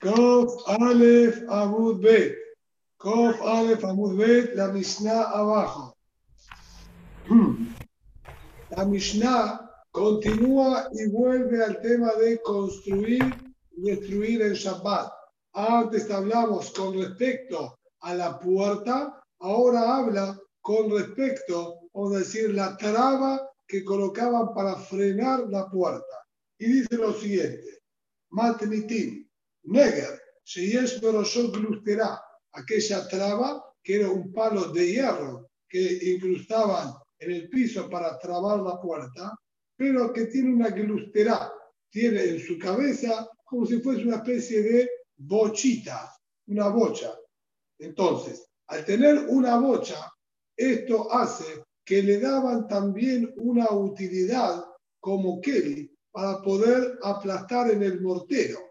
Kof Aleph Amud Bet. Kof Aleph Amud Bet, la Mishnah abajo. La Mishnah continúa y vuelve al tema de construir y destruir el Shabbat. Antes hablamos con respecto a la puerta, ahora habla con respecto, a decir, la traba que colocaban para frenar la puerta. Y dice lo siguiente, Matnitim, Neger, Sheyesh Boroshot Glustera, aquella traba que era un palo de hierro que incrustaban en el piso para trabar la puerta, pero que tiene una glustera, tiene en su cabeza como si fuese una especie de bochita, una bocha. Entonces, al tener una bocha, esto hace que le daban también una utilidad como Kelly para poder aplastar en el mortero.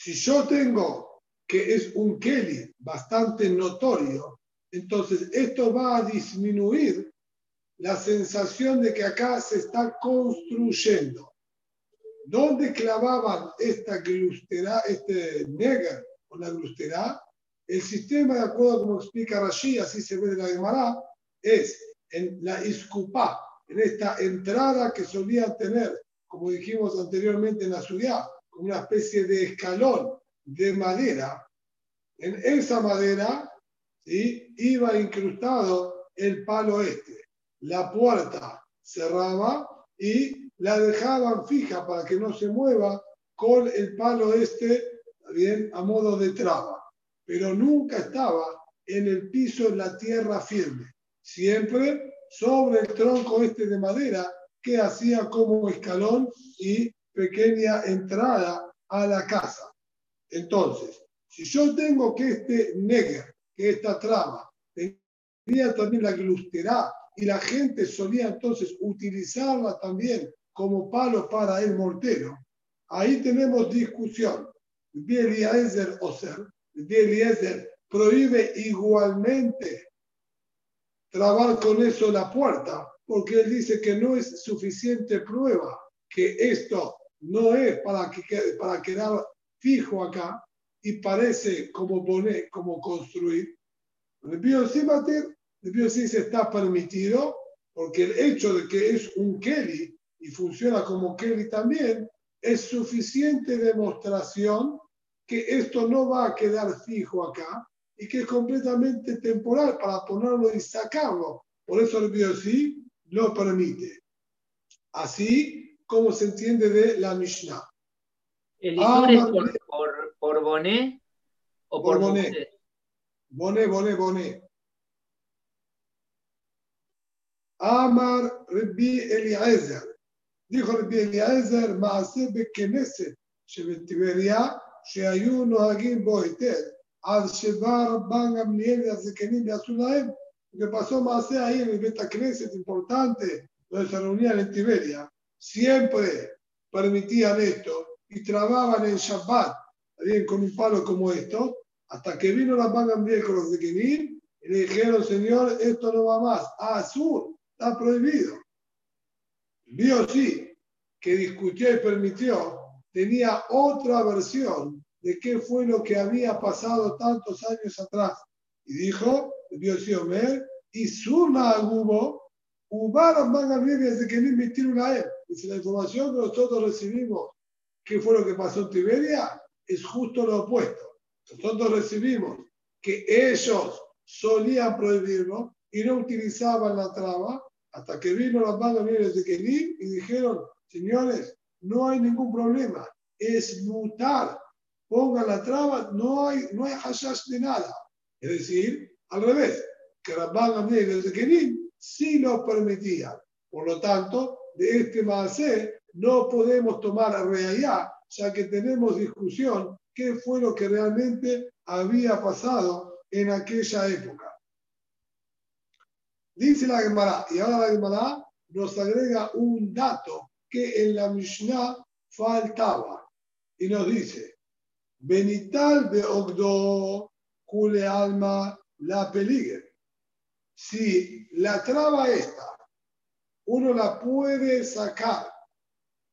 Si yo tengo que es un Kelly bastante notorio, entonces esto va a disminuir la sensación de que acá se está construyendo. ¿Dónde clavaban esta glustera, este neger o la glustera? El sistema, de acuerdo como explica Rashi, así se ve de la Gemara, es en la iscupá, en esta entrada que solía tener, como dijimos anteriormente en la ciudad, una especie de escalón de madera. En esa madera ¿sí? iba incrustado el palo este. La puerta cerraba y la dejaban fija para que no se mueva con el palo este, bien, a modo de traba. Pero nunca estaba en el piso, en la tierra firme. Siempre sobre el tronco este de madera que hacía como escalón y pequeña entrada a la casa. Entonces, si yo tengo que este neger, que esta trama, tenía también la glustera y la gente solía entonces utilizarla también como palo para el mortero, ahí tenemos discusión. Eliezer Oser, Eliezer prohíbe igualmente trabar con eso la puerta, porque él dice que no es suficiente prueba que esto no es para, que, para quedar fijo acá y parece como poner, como construir. El biosímater, el biosí se está permitido porque el hecho de que es un Kelly y funciona como Kelly también, es suficiente demostración que esto no va a quedar fijo acá y que es completamente temporal para ponerlo y sacarlo. Por eso el biosí lo permite. Así como se entiende de la Mishnah. ¿El ah, es por, por, por, Bonet o por, por Bonet? Bonet, Bonet, Bonet. Amar Rabbi Eliezer. Dijo Rabbi Eliezer, מעשה בכנסת שבטבריה, שהיו נוהגים בו היטב, עד שבא רבן גמליאל והזקנים ועשו להם, ופasó מעשה ahí en el Betacneset importante, donde se reunían en Tiberia, siempre permitían esto y trababan en Shabbat, bien con un palo como esto, hasta que vino la Ban Gamliel con los Zekenim y le dijeron, Señor, esto no va más. Ah, azul, está prohibido. Vio sí, que discutió y permitió, tenía otra versión de qué fue lo que había pasado tantos años atrás. Y dijo, vio sí, Omer, y Suma hubo, Ubaron van a desde que no invirtieron a él. Dice la información que nosotros recibimos, qué fue lo que pasó en Tiberia, es justo lo opuesto. Nosotros recibimos que ellos solían prohibirlo y no utilizaban la traba, hasta que vino las manos de Kelim y dijeron, señores, no hay ningún problema, es mutar, pongan la traba, no hay, no hay hashash de nada. Es decir, al revés, que Rabban de Kelim sí lo permitía. Por lo tanto, de este Maasé no podemos tomar realidad, ya que tenemos discusión qué fue lo que realmente había pasado en aquella época. Dice la Gemara, y ahora la Gemara nos agrega un dato que en la Mishnah faltaba. Y nos dice, Benital Ogdo, Kule Alma, la peligue. Si la traba esta, uno la puede sacar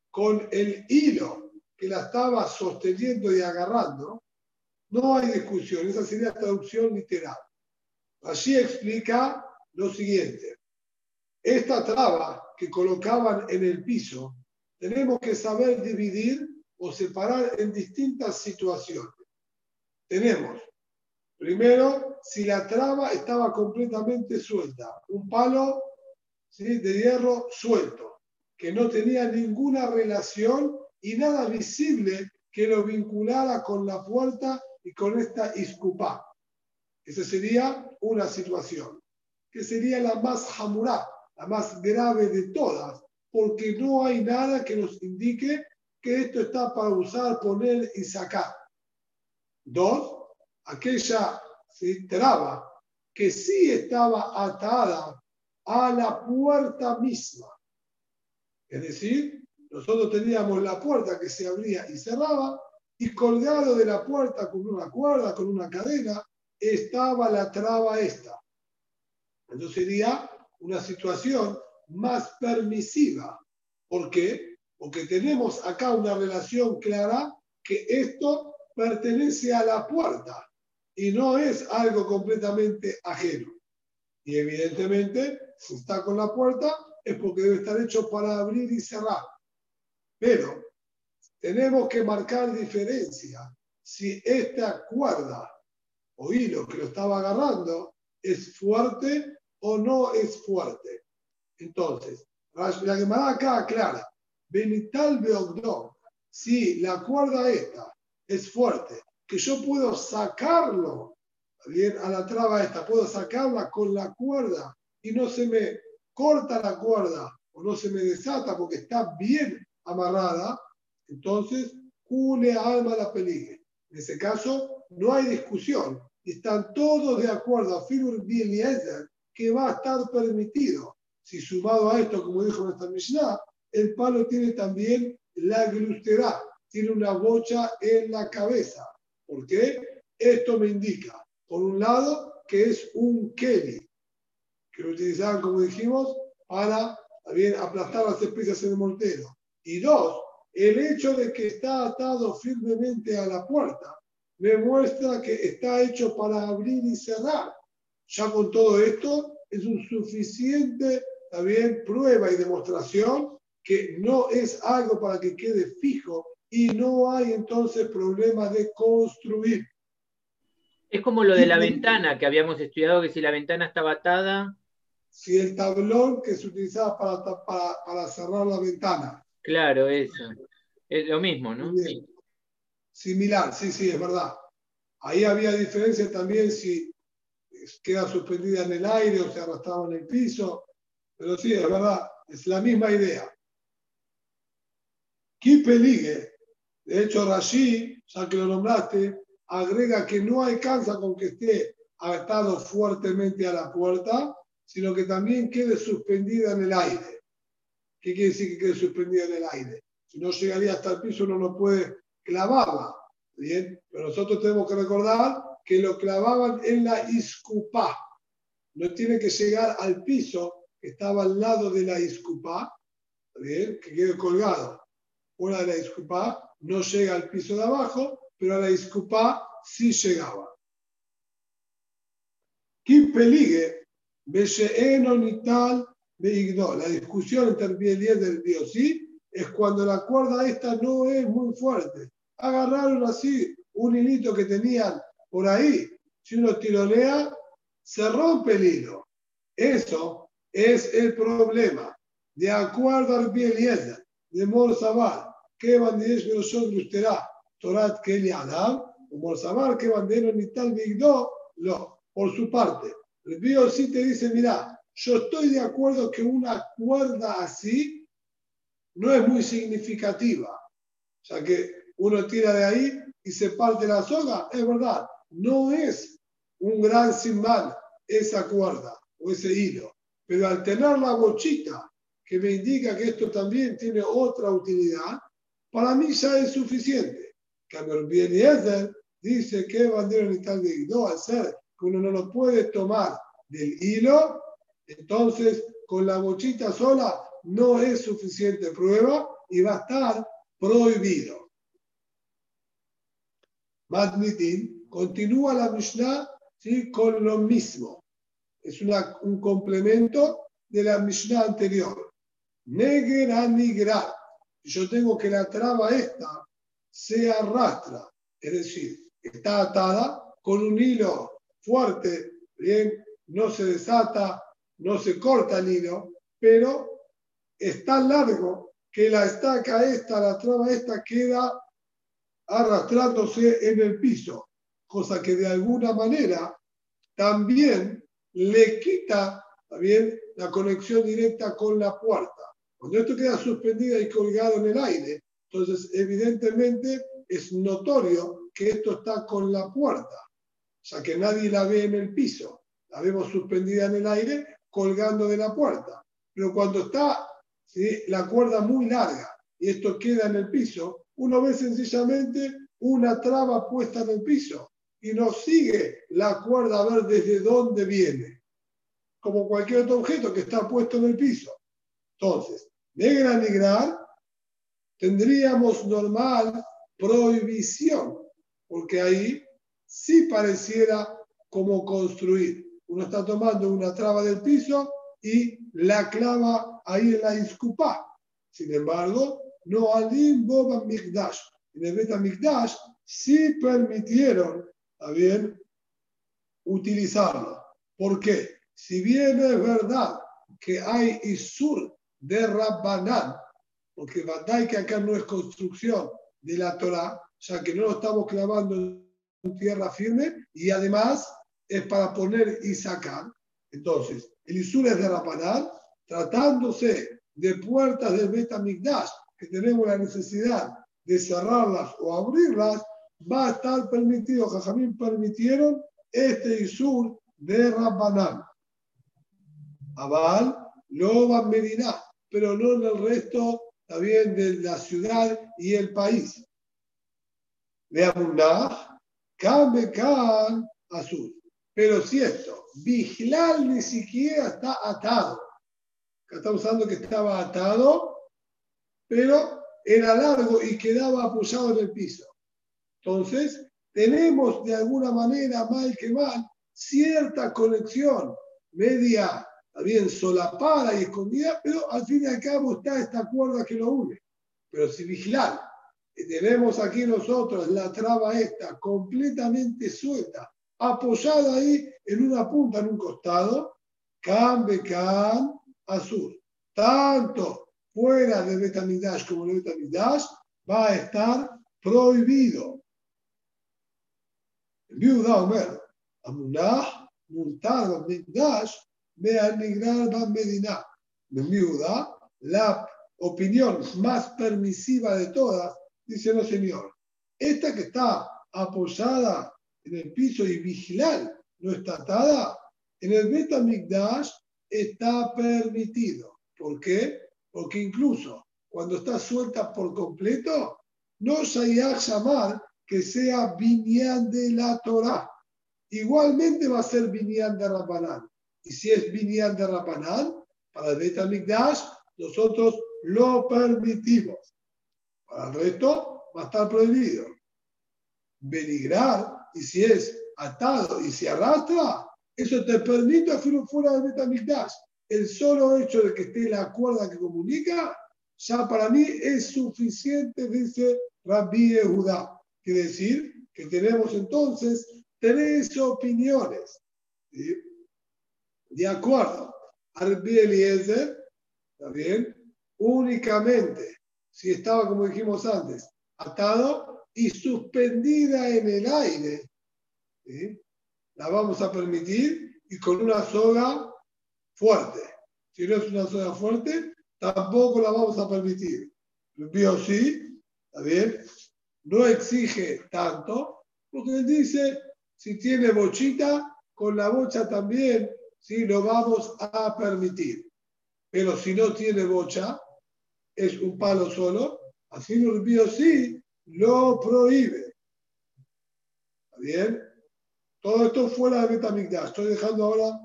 con el hilo que la estaba sosteniendo y agarrando, no hay discusión, esa sería la traducción literal. Allí explica lo siguiente. Esta traba que colocaban en el piso, tenemos que saber dividir o separar en distintas situaciones. Tenemos, primero, si la traba estaba completamente suelta, un palo de hierro suelto, que no tenía ninguna relación y nada visible que lo vinculara con la puerta y con esta iscupá. Esa sería una situación, que sería la más jamurá, la más grave de todas, porque no hay nada que nos indique que esto está para usar, poner y sacar. Dos, aquella traba que sí estaba atada a la puerta misma. Es decir, nosotros teníamos la puerta que se abría y cerraba y colgado de la puerta con una cuerda, con una cadena, estaba la traba esta. Entonces sería una situación más permisiva. ¿Por qué? Porque tenemos acá una relación clara que esto pertenece a la puerta y no es algo completamente ajeno. Y evidentemente, si está con la puerta, es porque debe estar hecho para abrir y cerrar. Pero tenemos que marcar diferencia si esta cuerda o hilo que lo estaba agarrando es fuerte o no es fuerte. Entonces, la Gemara acá aclara, Benital Beogdom, si la cuerda esta es fuerte, que yo puedo sacarlo bien a la traba esta, puedo sacarla con la cuerda y no se me corta la cuerda o no se me desata porque está bien amarrada, entonces une alma la peligue. En ese caso no hay discusión están todos de acuerdo a Filur Eliezer que va a estar permitido. Si sumado a esto, como dijo nuestra Mishnah, el palo tiene también la glustera, tiene una bocha en la cabeza. ¿Por qué? Esto me indica por un lado, que es un Kelly, que lo utilizaban, como dijimos, para también aplastar las especias en el mortero. Y dos, el hecho de que está atado firmemente a la puerta me muestra que está hecho para abrir y cerrar. Ya con todo esto es un suficiente también prueba y demostración que no es algo para que quede fijo y no hay entonces problema de construir. Es como lo de la ventana que habíamos estudiado, que si la ventana estaba atada. Si el tablón que se utilizaba para, para, cerrar la ventana. Claro, eso. Es lo mismo, ¿no? Similar, sí, sí, es verdad. Ahí había diferencia también si queda suspendida en el aire o se arrastraba en el piso. Pero sí, es verdad, es la misma idea. Kipeligue, de hecho, Rashi, ya que lo nombraste, agrega que no alcanza con que esté atado fuertemente a la puerta, sino que también quede suspendida en el aire. ¿Qué quiere decir que quede suspendida en el aire? Si no llegaría hasta el piso, uno no puede clavarla. Bien, pero nosotros tenemos que recordar que lo clavaban en la iscupá. No tiene que llegar al piso que estaba al lado de la iscupá, bien, que quede colgado. Fuera de la iscupá, no llega al piso de abajo, pero a la disculpa sí llegaba. ¿Quién peligue? La discusión entre el bien del Dios sí es cuando la cuerda esta no es muy fuerte. Agarraron así un hilito que tenían por ahí. Si uno tirolea, se rompe el hilo. Eso es el problema. De acuerdo al bien de Morzabar, que bandides que nosotros usará Torat Keli Adam, saber que bandero ni tal Migdo, lo, por su parte. El Bío sí te dice, mira, yo estoy de acuerdo que una cuerda así no es muy significativa. Sea que uno tira de ahí y se parte la soga, es verdad, no es un gran simbal esa cuerda o ese hilo. Pero al tener la bochita que me indica que esto también tiene otra utilidad, para mí ya es suficiente. Cambio, Eliezer dice que bandera tal de no, al ser uno no lo puede tomar del hilo, entonces con la bochita sola no es suficiente prueba y va a estar prohibido. Madnitin, continúa la Mishnah ¿sí? con lo mismo. Es una, un complemento de la Mishnah anterior. Negra nigra. Yo tengo que la traba esta se arrastra, es decir, está atada con un hilo fuerte, bien, no se desata, no se corta el hilo, pero es tan largo que la estaca esta, la traba esta queda arrastrándose en el piso, cosa que de alguna manera también le quita también la conexión directa con la puerta. Cuando esto queda suspendida y colgado en el aire, entonces evidentemente es notorio que esto está con la puerta, ya que nadie la ve en el piso, la vemos suspendida en el aire colgando de la puerta. Pero cuando está la cuerda muy larga y esto queda en el piso, uno ve sencillamente una traba puesta en el piso y no sigue la cuerda a ver desde dónde viene, como cualquier otro objeto que está puesto en el piso. Entonces, negra negrar, tendríamos normal prohibición, porque ahí sí pareciera como construir. Uno está tomando una traba del piso y la clava ahí en la iscupá. Sin embargo, no alim boba mikdash. En el beta mikdash sí permitieron, bien, utilizarlo. ¿Por qué? Si bien es verdad que hay isur de Rabbanán, porque Bandai que acá no es construcción de la Torah, ya que no lo estamos clavando tierra firme y además es para poner y sacar. Entonces, el Isur es de Rapanal, tratándose de puertas del Betamigdash, que tenemos la necesidad de cerrarlas o abrirlas, va a estar permitido, Jajamín permitieron este Isur de Rapanal. Abal, lo va a Medina, pero no en el resto también de la ciudad y el país. Veamos Kamekan Azul. Pero cierto, Vigilal ni siquiera está atado. Acá estamos usando que estaba atado, pero era largo y quedaba apoyado en el piso. Entonces, tenemos de alguna manera, mal que mal, cierta conexión media, bien solapada y escondida, pero al fin y al cabo está esta cuerda que lo une. Pero si vigilar, tenemos aquí nosotros la traba esta completamente suelta, apoyada ahí en una punta, en un costado, Can, Becan. Tanto fuera de Betamidash como de Betamidash va a estar prohibido. Viuda Omer, Amunah, Muntar, Mikdash, Meanigrar, Ban Medina. Viuda, la opinión más permisiva de todas, dice no señor. Esta que está apoyada en el piso y vigilar no está atada, en el Betamigdash está permitido. ¿Por qué? Porque incluso cuando está suelta por completo, no se a llamar que sea Binyan de la Torah. Igualmente va a ser Binyan de Rabanán. Y si es Binyan de Rabanán, para el Betamigdash, nosotros lo permitimos. Para el resto va a estar prohibido. Benigrar y si es atado y se arrastra, eso te permite hacerlo fuera del Betamigdash. El solo hecho de que esté la cuerda que comunica, ya para mí es suficiente, dice Rabbi Judá. Quiere decir que tenemos entonces tres opiniones. De acuerdo Rabbi Eliezer, ¿está bien? Únicamente, si estaba, como dijimos antes, atado, y suspendida en el aire, la vamos a permitir y con una soga fuerte. Si no es una soga fuerte, tampoco la vamos a permitir. El sí, ¿está bien? No exige tanto, porque él dice, si tiene bochita, con la bocha también, sí, lo vamos a permitir. Pero si no tiene bocha, es un palo solo, así el sí lo prohíbe. ¿Está bien? Todo esto fuera de Betamigdash. Estoy dejando ahora,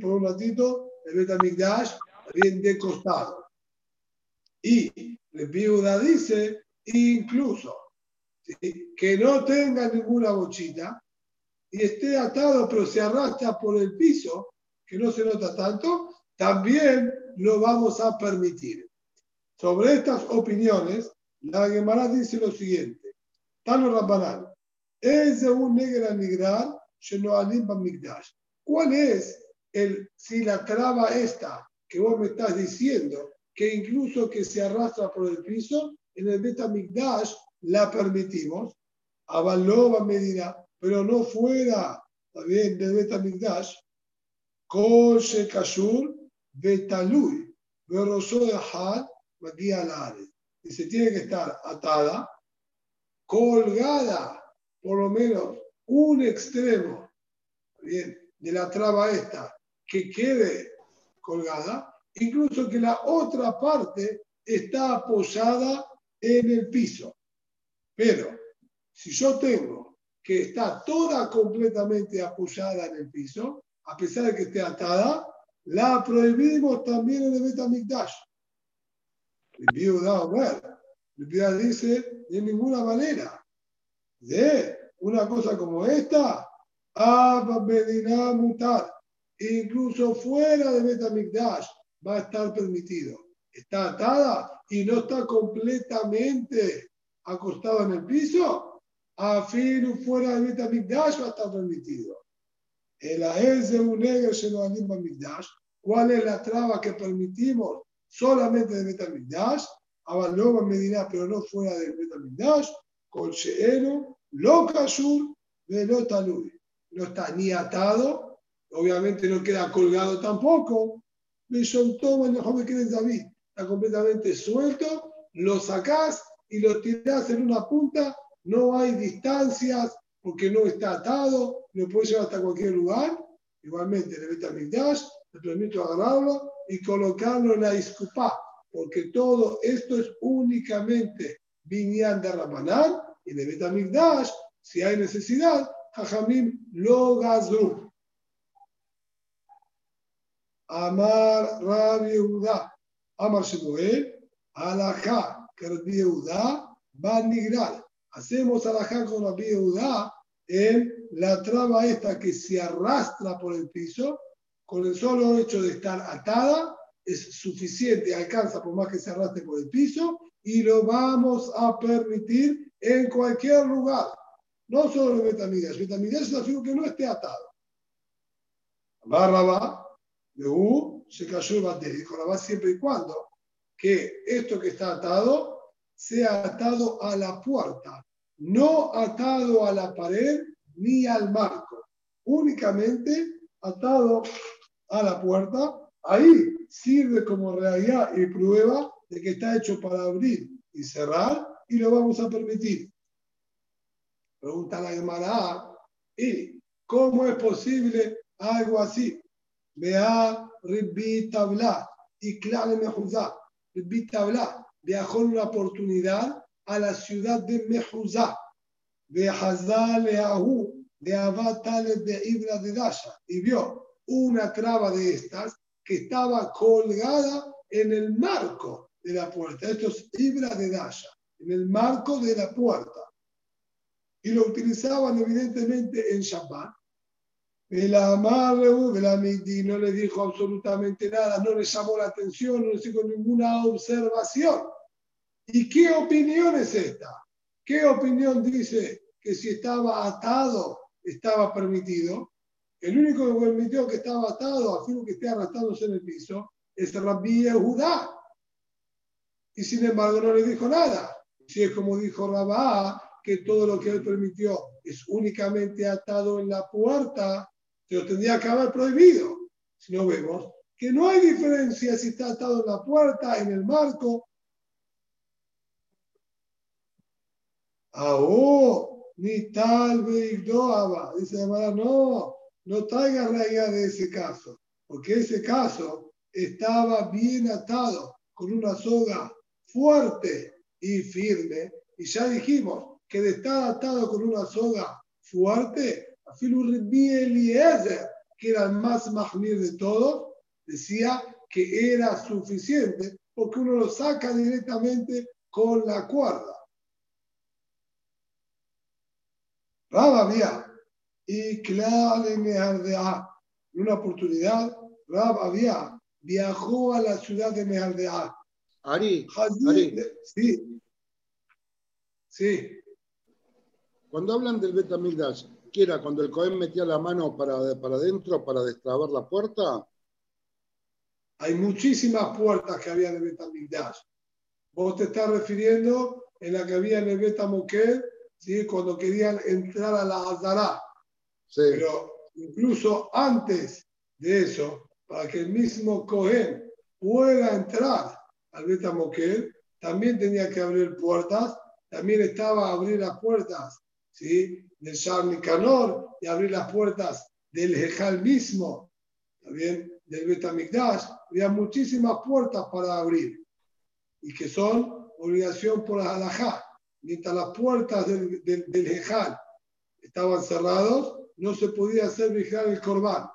por un ratito, el Betamigdash bien de costado. Y el viuda dice, incluso, que no tenga ninguna bochita y esté atado pero se arrastra por el piso, que no se nota tanto, también lo vamos a permitir. Sobre estas opiniones, la Gemara dice lo siguiente: Tano Rabbanán, es de un negra migrar, ¿Cuál es el, si la traba esta que vos me estás diciendo, que incluso que se arrastra por el piso, en el Betamigdash la permitimos? Avaloba me dirá, pero no fuera también del Betamigdash, Kol Shekashur Betalui, Berosó de Had, y se tiene que estar atada, colgada, por lo menos un extremo bien, de la traba esta, que quede colgada, incluso que la otra parte está apoyada en el piso. Pero si yo tengo que está toda completamente apoyada en el piso, a pesar de que esté atada, la prohibimos también en el Betamikdash. Viuda, el viuda dice, de ninguna manera. De una cosa como esta, Medina mutar, incluso fuera de Betamikdash va a estar permitido. Está atada y no está completamente acostada en el piso, a fin fuera de Betamikdash va a estar permitido. El de un negro se lo anima Mikdash. ¿Cuál es la traba que permitimos solamente de Betamigdash, Avalova Medina, pero no fuera de Betamigdash, con Sheero, lo Kashur, Velo Talui. No está ni atado, obviamente no queda colgado tampoco. Me soltó, mejor me quede David. Está completamente suelto, lo sacás y lo tirás en una punta, no hay distancias porque no está atado, lo puedes llevar hasta cualquier lugar. Igualmente, en el Betamigdash, te permito agarrarlo y colocarlo en la disculpa, porque todo esto es únicamente Binyan de Rabanán y de Betamigdash, si hay necesidad, Jajamim lo gazru. Amar Rabbi Yehuda, Amar Shemuel, Alajá, que Rabbi Yehuda va a. Hacemos alajá con Rabbi Yehuda en la traba esta que se arrastra por el piso con el solo hecho de estar atada, es suficiente, alcanza por más que se arrastre por el piso y lo vamos a permitir en cualquier lugar. No solo en Betamidas. Betamidas es algo que no esté atado. Barraba, de U, se cayó el bater. Va siempre y cuando que esto que está atado sea atado a la puerta, no atado a la pared ni al marco, únicamente atado a la puerta, ahí sirve como realidad y prueba de que está hecho para abrir y cerrar y lo vamos a permitir. Pregunta la Gemara, ¿y cómo es posible algo así? Vea Ribbi Tabla y Clave Mejuzá. Ribbi Tabla viajó en una oportunidad a la ciudad de Mejuzá. De Hazal de Abatales de Ibra de Dasha y vio una traba de estas que estaba colgada en el marco de la puerta. Esto es Ibra de Dasha, en el marco de la puerta. Y lo utilizaban evidentemente en Shabbat. El amarre de la no le dijo absolutamente nada, no le llamó la atención, no le hizo ninguna observación. ¿Y qué opinión es esta? ¿Qué opinión dice que si estaba atado estaba permitido? El único que permitió que estaba atado, a fin que esté arrastrándose en el piso, es Rabbi Judá. Y sin embargo no le dijo nada. Si es como dijo Rabá, que todo lo que él permitió es únicamente atado en la puerta, se lo tendría que haber prohibido. Si no vemos que no hay diferencia si está atado en la puerta, en el marco. Ah, ni tal vez Dice la no, no traigas la idea de ese caso, porque ese caso estaba bien atado con una soga fuerte y firme, y ya dijimos que de estar atado con una soga fuerte, Eliezer, que era el más mahmir de todos, decía que era suficiente porque uno lo saca directamente con la cuerda. Rab había, y claro, en una oportunidad, Rab había viajó a la ciudad de Mehardea. Ari, Ari. Sí. Sí. Cuando hablan del Betamigdash, ¿qué era? Cuando el Cohen metía la mano para, para adentro para destrabar la puerta. Hay muchísimas puertas que había de Betamigdash. Vos te estás refiriendo en la que había en el Betamoked, ¿sí? cuando querían entrar a la Azara. Sí. Pero incluso antes de eso, para que el mismo Cohen pueda entrar al Betamoked, también tenía que abrir puertas, también estaba a abrir las puertas ¿sí? del Shar Nicanor y abrir las puertas del Hejal mismo, también del Betamikdash. Había muchísimas puertas para abrir y que son obligación por la halajá. Mientras las puertas del, del, del Hejal estaban cerradas, no se podía hacer vigilar el Corbán.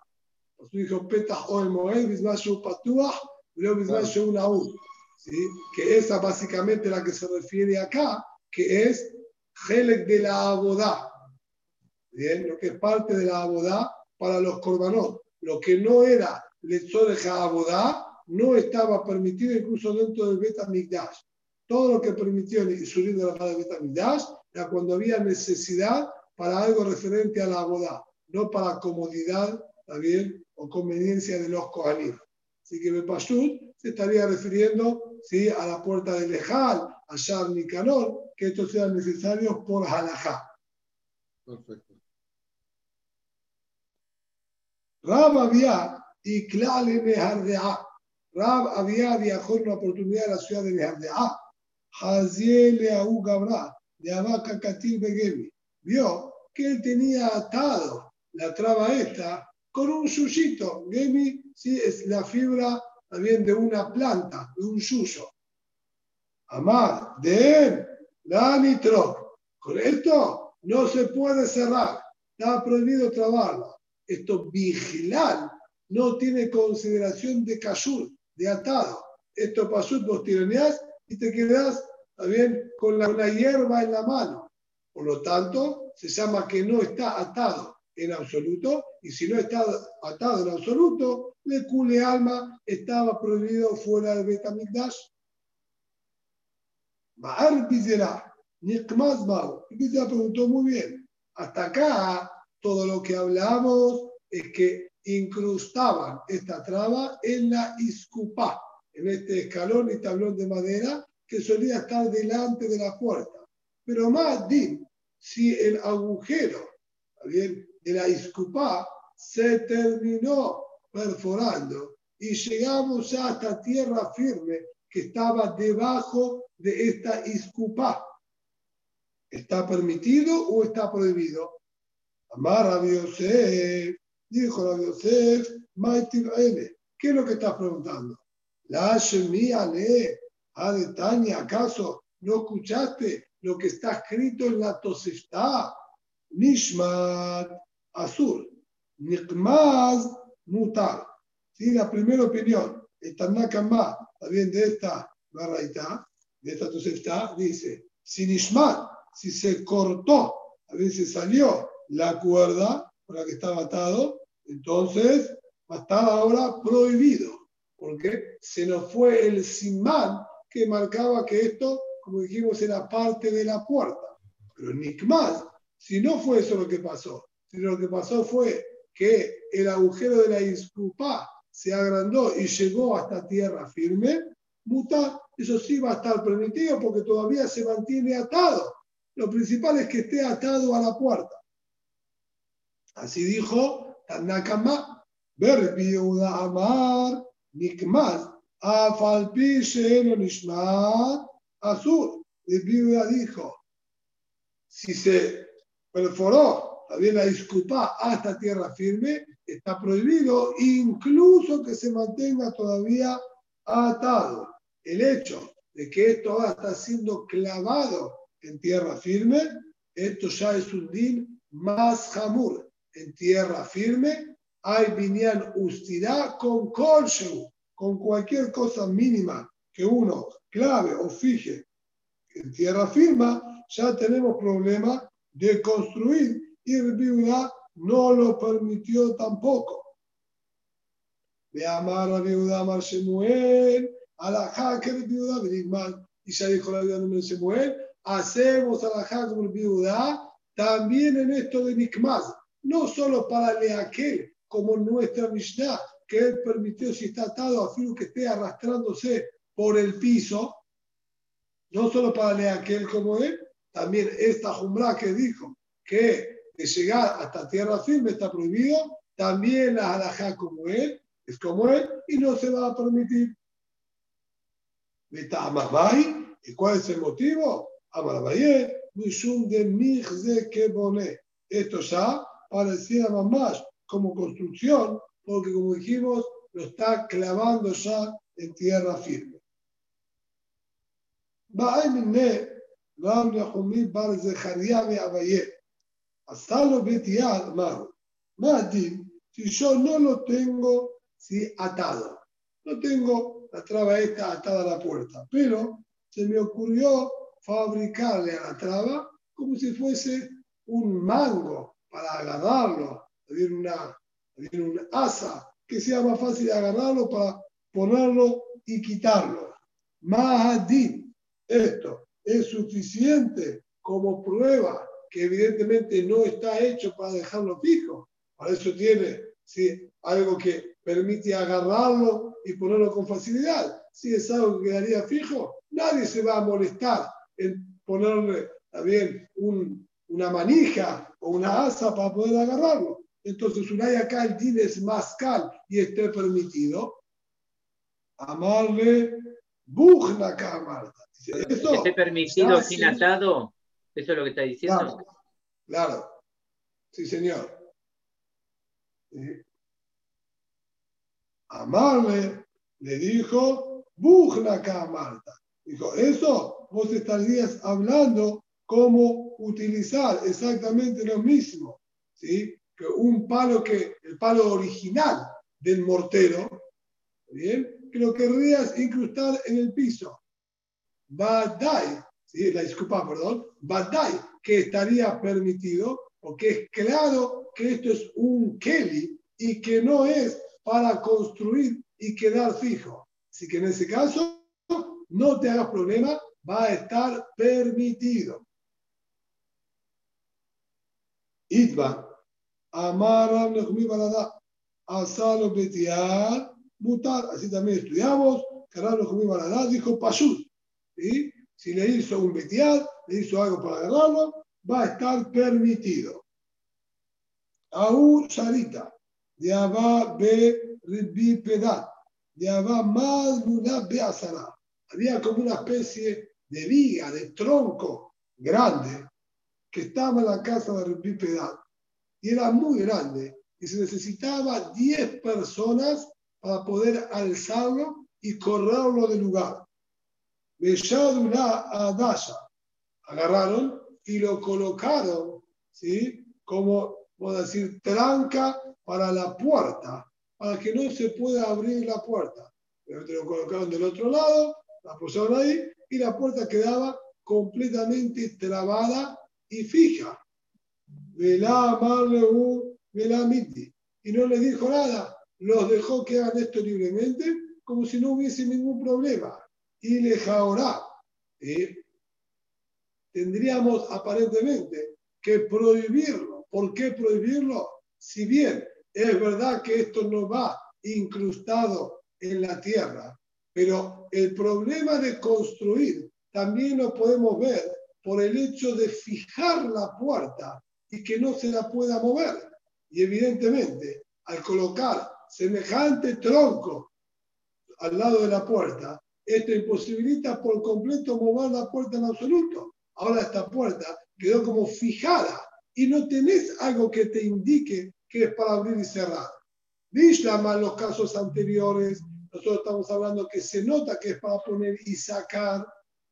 Pues dijo Petah o el Moed, Bismashu Patuah, Bismashu Unaú. ¿Sí? Que esa básicamente la que se refiere acá, que es Helek de la Abodá. Bien, lo que es parte de la Abodá para los Corbanot. Lo que no era Lezor de Abodá no estaba permitido incluso dentro del Beta Migdash. Todo lo que permitió el subir de la de Beta Migdash era cuando había necesidad para algo referente a la Abodá, no para comodidad, también, o conveniencia de los Kohanim. Así que Bepashut se estaría refiriendo ¿sí? a la puerta del Lejal, a Shar Nicanor, que estos sean necesarios por halajá. Perfecto. Rab había y Klale Nehardea. Rab había viajado en una oportunidad a la ciudad de Nehardea. Haziel Leahu Gabra, de Abaca Katil Begemi. Vio que él tenía atado la traba esta con un yuyito. Gemi sí, es la fibra también de una planta, de un yuyo. Amar, de él, la nitro. Con esto no se puede cerrar. Está prohibido trabarla. Esto vigilar no tiene consideración de cayur, de atado. Esto pasó, vos tiraneás y te quedás también con la, una hierba en la mano. Por lo tanto, se llama que no está atado en absoluto, y si no está atado en absoluto, le cule alma estaba prohibido fuera del Betamigdash. Baal Bizera, Nikmaz Bao. Y preguntó muy bien. Hasta acá, todo lo que hablamos es que incrustaban esta traba en la iscupá, en este escalón y tablón de madera que solía estar delante de la puerta. Pero más din, si el agujero bien, de la iscupá se terminó perforando y llegamos hasta tierra firme que estaba debajo de esta iscupá. ¿Está permitido o está prohibido? Amar a dijo a Yosef, ¿qué es lo que estás preguntando? La Shemia le, Tania, ¿acaso no escuchaste lo que está escrito en la Tosefta? Nishmat Azur, Nikmaz Mutar. ¿Sí? La primera opinión, el Tanakama, también de esta barraita, de esta Tosefta, dice, si Nishmat, si se cortó, a veces salió la cuerda con la que estaba atado, entonces va a estar ahora prohibido, porque se nos fue el simán que marcaba que esto, como dijimos, era parte de la puerta. Pero Nikmaz, si no fue eso lo que pasó, sino lo que pasó fue que el agujero de la iscupá se agrandó y llegó hasta tierra firme, muta, eso sí va a estar permitido porque todavía se mantiene atado. Lo principal es que esté atado a la puerta. Así dijo Tanakama, Berbi Amar, Nikmaz, Afalpi Sheeno Nishmat, Azur. Berbi dijo, si se perforó también la disculpa hasta tierra firme, está prohibido incluso que se mantenga todavía atado. El hecho de que esto ahora está siendo clavado en tierra firme, esto ya es un din más jamur en tierra firme, hay vinian ustidad con colshu, con cualquier cosa mínima que uno clave o fije en tierra firme, ya tenemos problema de construir y Rebiudá no lo permitió tampoco. De amar a Rebiudá, Amar Shemuel, alajá que Rebiudá, Benigman. Y ya dijo la vida de Shemuel, hacemos alajá como Rebiudá también en esto de Nikmaz, no solo para Leaquel, como nuestra Mishnah, que él permitió si está atado a filo que esté arrastrándose por el piso, no solo para Leaquel como él, también esta Jumbra que dijo que de llegar hasta tierra firme está prohibido, también la halajá como él, es como él, y no se va a permitir. ¿Y cuál es el motivo? Amarabayé, Mishum de que pone. Esto ya parecía más como construcción, porque como dijimos, lo está clavando ya en tierra firme. Maru. Madim, si yo no lo tengo si atado, no tengo la traba esta atada a la puerta, pero se me ocurrió fabricarle a la traba como si fuese un mango para agarrarlo, había una, una asa que sea más fácil de agarrarlo para ponerlo y quitarlo. Mahadim, esto, es suficiente como prueba que evidentemente no está hecho para dejarlo fijo. Para eso tiene ¿sí? algo que permite agarrarlo y ponerlo con facilidad. Si es algo que quedaría fijo, nadie se va a molestar en ponerle también un, una manija o una asa para poder agarrarlo. Entonces, vez acá el es mascal y esté permitido, amarle bujna Marta. ¿Eso? ¿Esté permitido sin atado? ¿Eso es lo que está diciendo? Claro, sí, señor. Amarle le dijo, bujna Marta. Dijo, eso vos estarías hablando cómo utilizar exactamente lo mismo, ¿sí? Que un palo que, el palo original del mortero, ¿bien? Que lo querrías incrustar en el piso. Badai, ¿sí? la disculpa, perdón, Badai, que estaría permitido, porque es claro que esto es un Kelly y que no es para construir y quedar fijo. Así que en ese caso, no te hagas problema, va a estar permitido. Itba, Amar Balada, Asalo Betiar, Mutar, así también estudiamos, que Rabbi Balada dijo Pashut, si le hizo un betial, le hizo algo para agarrarlo, va a estar permitido. Aún Sarita, de Abba Be Ribi Pedat, de Abba Mad Be Asara. Había como una especie de viga, de tronco grande, que estaba en la casa de Ribi Pedat. Y era muy grande. Y se necesitaba 10 personas para poder alzarlo y correrlo del lugar. A Adasha. Agarraron y lo colocaron, ¿sí? Como, puedo decir, tranca para la puerta, para que no se pueda abrir la puerta. Lo colocaron del otro lado, la pusieron ahí y la puerta quedaba completamente trabada y fija. Velá Velá Miti. Y no les dijo nada, los dejó que hagan esto libremente, como si no hubiese ningún problema y le jaorá. Tendríamos aparentemente que prohibirlo. ¿Por qué prohibirlo? Si bien es verdad que esto no va incrustado en la tierra, pero el problema de construir también lo podemos ver por el hecho de fijar la puerta y que no se la pueda mover. Y evidentemente, al colocar semejante tronco al lado de la puerta, esto imposibilita por completo mover la puerta en absoluto. Ahora esta puerta quedó como fijada y no tenés algo que te indique que es para abrir y cerrar. Vishlama en los casos anteriores, nosotros estamos hablando que se nota que es para poner y sacar,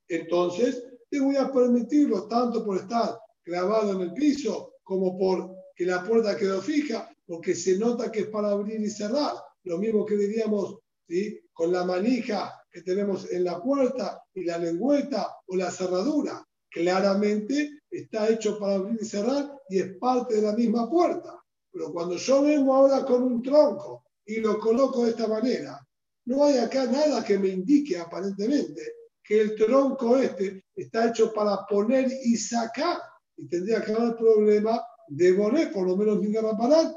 entonces te voy a permitirlo tanto por estar clavado en el piso como por que la puerta quedó fija, porque se nota que es para abrir y cerrar. Lo mismo que diríamos ¿sí? con la manija que tenemos en la puerta y la lengüeta o la cerradura, claramente está hecho para abrir y cerrar y es parte de la misma puerta. Pero cuando yo vengo ahora con un tronco y lo coloco de esta manera, no hay acá nada que me indique aparentemente que el tronco este está hecho para poner y sacar. Y tendría que haber problema de poner, por lo menos mi parar.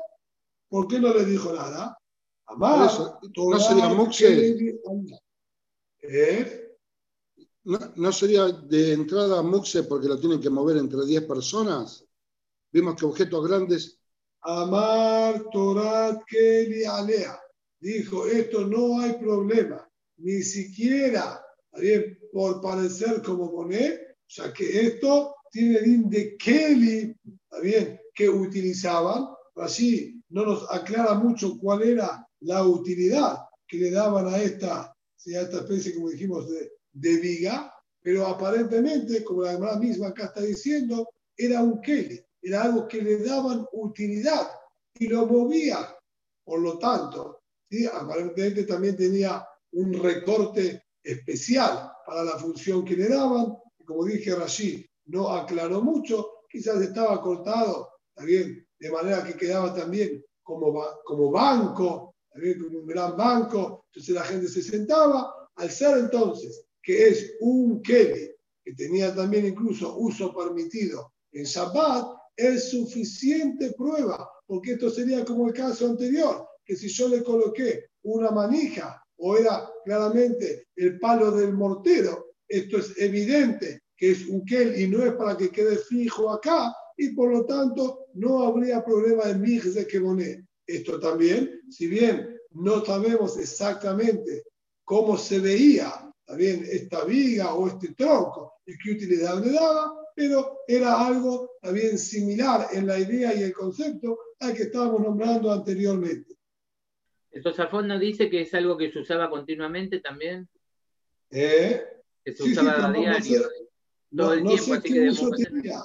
¿Por qué no le dijo nada? Amar, no sería muxe. ¿Eh? ¿No, sería de entrada muxe porque lo tienen que mover entre 10 personas? Vimos que objetos grandes. Amar Torat Keli Alea. Dijo, esto no hay problema. Ni siquiera, bien, por parecer como poner, o sea que esto tiene el de Kelly, bien, que utilizaban. Así no nos aclara mucho cuál era la utilidad que le daban a esta, a esta especie, como dijimos, de, de viga, pero aparentemente, como la hermana misma acá está diciendo, era un Kelly, era algo que le daban utilidad y lo movía. Por lo tanto, ¿sí? aparentemente también tenía un recorte especial para la función que le daban. Como dije, Rashid no aclaró mucho, quizás estaba cortado, también, de manera que quedaba también como, como banco como un gran banco, entonces la gente se sentaba. Al ser entonces que es un Kelly, que tenía también incluso uso permitido en Shabbat, es suficiente prueba, porque esto sería como el caso anterior, que si yo le coloqué una manija o era claramente el palo del mortero, esto es evidente que es un Kelly y no es para que quede fijo acá, y por lo tanto no habría problema de mix de Kemoné. Esto también, si bien no sabemos exactamente cómo se veía también esta viga o este tronco y qué utilidad le daba, pero era algo también similar en la idea y el concepto al que estábamos nombrando anteriormente. Entonces, Alfonso nos dice que es algo que se usaba continuamente también. ¿Eh? Que se usaba a diario. No sé, no, sé qué uso tenía.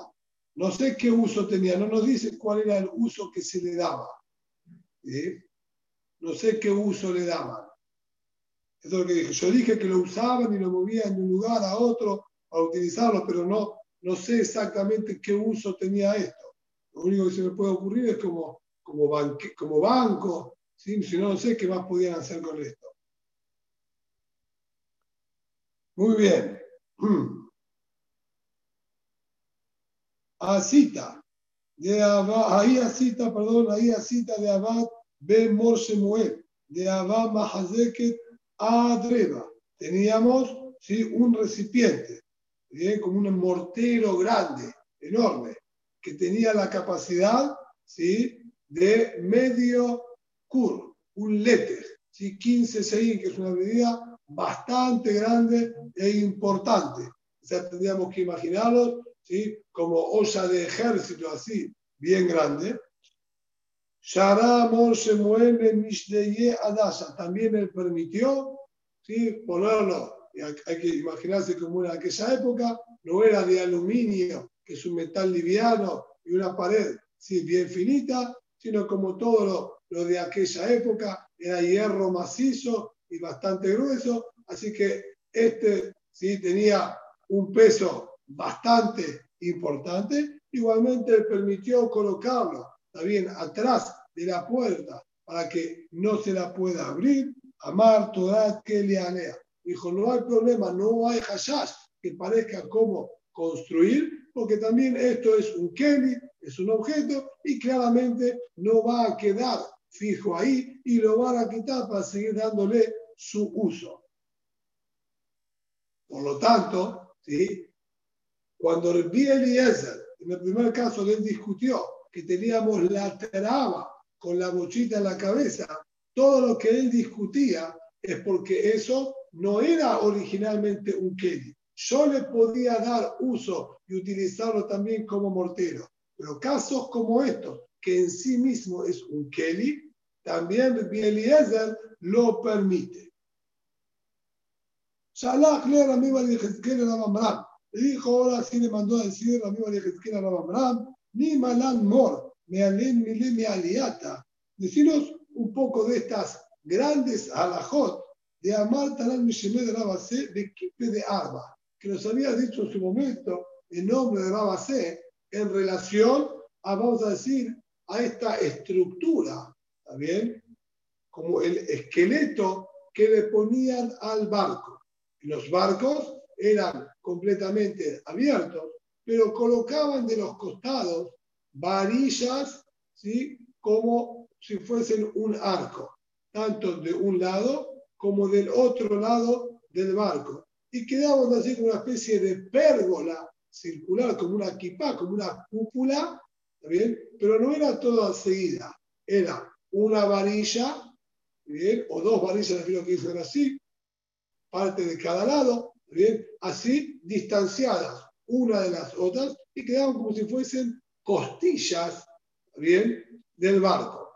No sé qué uso tenía. No nos dice cuál era el uso que se le daba no sé qué uso le daban. Eso es lo que dije. Yo dije que lo usaban y lo movían de un lugar a otro para utilizarlo, pero no, no sé exactamente qué uso tenía esto. Lo único que se me puede ocurrir es como, como, como banco, si no, no sé qué más podían hacer con esto. Muy bien. Asita de ahí a cita, perdón, ahí cita de Abad Ben Mor de Abad Mahazeket Adreba. Teníamos ¿sí? un recipiente, como un mortero grande, enorme, que tenía la capacidad ¿sí? de medio cur, un letter, ¿sí? 15 6, que es una medida bastante grande e importante. O sea, tendríamos que imaginarlo ¿sí? como olla de ejército así, bien grande. Sharamon se mueve Mishdeye Adasa. También él permitió ¿sí? ponerlo. Hay que imaginarse como era en aquella época, no era de aluminio, que es un metal liviano y una pared ¿sí? bien finita, sino como todo lo, lo de aquella época, era hierro macizo y bastante grueso. Así que este ¿sí? tenía un peso bastante importante. Igualmente permitió colocarlo también atrás de la puerta para que no se la pueda abrir. Amar Todat Kelianea. Dijo, no hay problema, no hay hashash que parezca como construir, porque también esto es un Keli, es un objeto y claramente no va a quedar fijo ahí y lo van a quitar para seguir dándole su uso. Por lo tanto, ¿sí? Cuando Rabbi Eliezer, en el primer caso, él discutió que teníamos la traba con la bochita en la cabeza, todo lo que él discutía es porque eso no era originalmente un Kelly. Yo le podía dar uso y utilizarlo también como mortero, pero casos como estos, que en sí mismo es un Kelly, también Rabbi Eliezer lo permite. Shalach le Bar le dijo, ahora sí le mandó a decir la misma de a Abraham, ni malan mor, me alen mi me aliata. Decinos un poco de estas grandes alajot de Amar Talan Mishemed de Rabase de Kipe de Arba, que nos había dicho en su momento el nombre de Rabasé en relación a, vamos a decir, a esta estructura, ¿está bien? Como el esqueleto que le ponían al barco. Los barcos eran completamente abiertos, pero colocaban de los costados varillas, ¿sí? Como si fuesen un arco, tanto de un lado como del otro lado del barco. Y quedaban así como una especie de pérgola circular, como una equipa, como una cúpula, bien? Pero no era toda seguida, era una varilla, ¿bien? O dos varillas, creo que dicen así, parte de cada lado, Así distanciadas una de las otras y quedaban como si fuesen costillas, ¿bien? Del barco.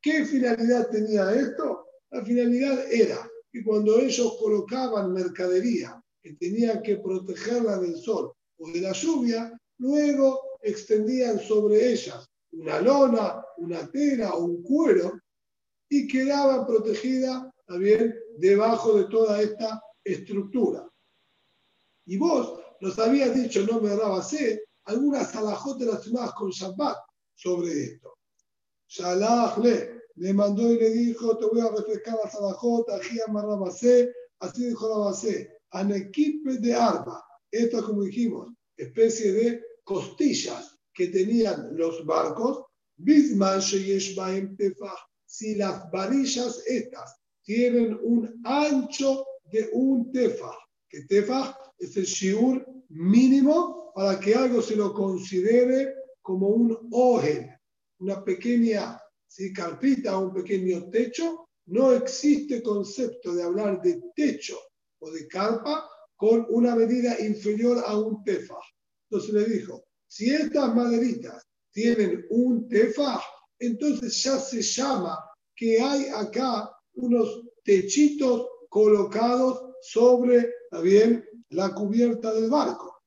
¿Qué finalidad tenía esto? La finalidad era que cuando ellos colocaban mercadería que tenían que protegerla del sol o de la lluvia, luego extendían sobre ellas una lona, una tela o un cuero y quedaba protegida también debajo de toda esta estructura. Y vos nos habías dicho, no me sé, algunas alajotas relacionadas con Shabbat sobre esto. Shalach le, mandó y le dijo, te voy a refrescar las alajotas, así dijo la base, equipo de arma. Esto, como dijimos, especie de costillas que tenían los barcos, si las varillas estas tienen un ancho de un tefaj, que tefaj es el shiur mínimo para que algo se lo considere como un ojen, una pequeña ¿sí? carpita o un pequeño techo. No existe concepto de hablar de techo o de carpa con una medida inferior a un tefaj. Entonces le dijo, si estas maderitas tienen un tefaj, entonces ya se llama que hay acá unos techitos colocados sobre, bien, la cubierta del barco.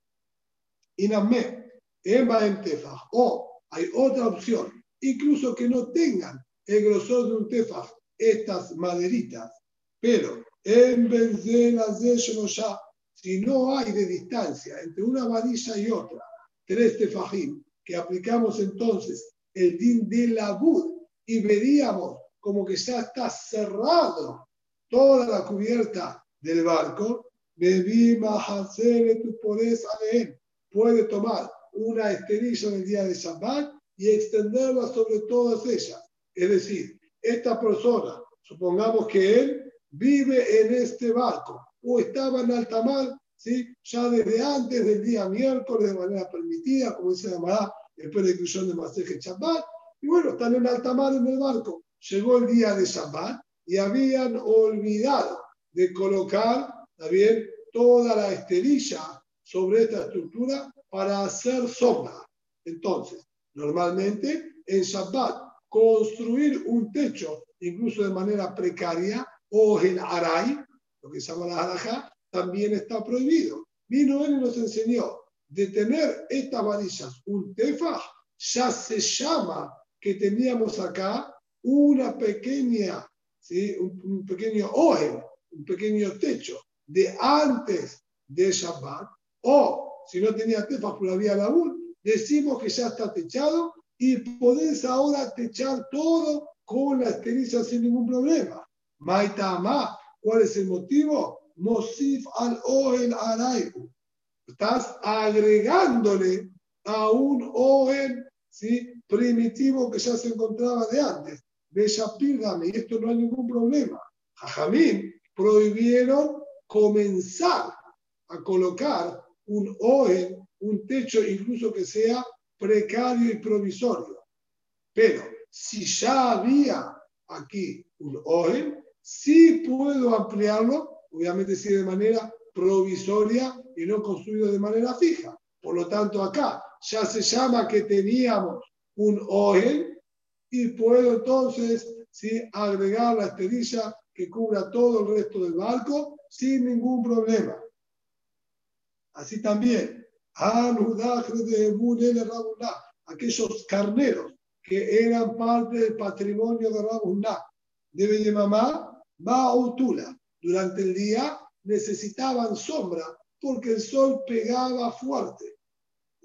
Inamé, Emma en tefaj. O hay otra opción, incluso que no tengan el grosor de un tefaj, estas maderitas, pero en vez de las de ya si no hay de distancia entre una varilla y otra, tres tefajim, que aplicamos entonces el din de la bud y veríamos como que ya está cerrado toda la cubierta del barco, tú podés puede tomar una esterilla en el día de Shabbat y extenderla sobre todas ellas. Es decir, esta persona, supongamos que él vive en este barco o estaba en alta mar, ¿sí? ya desde antes del día miércoles de manera permitida, como se llamará después de inclusión de Maseje Shabbat, y bueno, están en alta mar en el barco. Llegó el día de Shabbat y habían olvidado de colocar también toda la esterilla sobre esta estructura para hacer sombra. Entonces, normalmente en Shabbat, construir un techo, incluso de manera precaria, o en Aray, lo que se llama la también está prohibido. Vino él y nos enseñó de tener estas varillas, un tefaj, ya se llama que teníamos acá una pequeña, ¿sí? un, pequeño oje, un pequeño techo de antes de Shabbat, o si no tenía tefaj por la vía labur, decimos que ya está techado y podés ahora techar todo con la esterilla sin ningún problema. Maitama, ¿cuál es el motivo? Mosif al Ohen Araiku. Estás agregándole a un Ohen ¿sí? primitivo que ya se encontraba de antes. Bellapírdame, y esto no hay ningún problema. Jajamín prohibieron comenzar a colocar un Ohen, un techo incluso que sea precario y provisorio. Pero si ya había aquí un Ohen, sí puedo ampliarlo obviamente sí de manera provisoria y no construido de manera fija. Por lo tanto, acá ya se llama que teníamos un OEL y puedo entonces ¿sí? agregar la esterilla que cubra todo el resto del barco sin ningún problema. Así también, aquellos carneros que eran parte del patrimonio de Rabuná, de mamá, Bautula, durante el día necesitaban sombra porque el sol pegaba fuerte.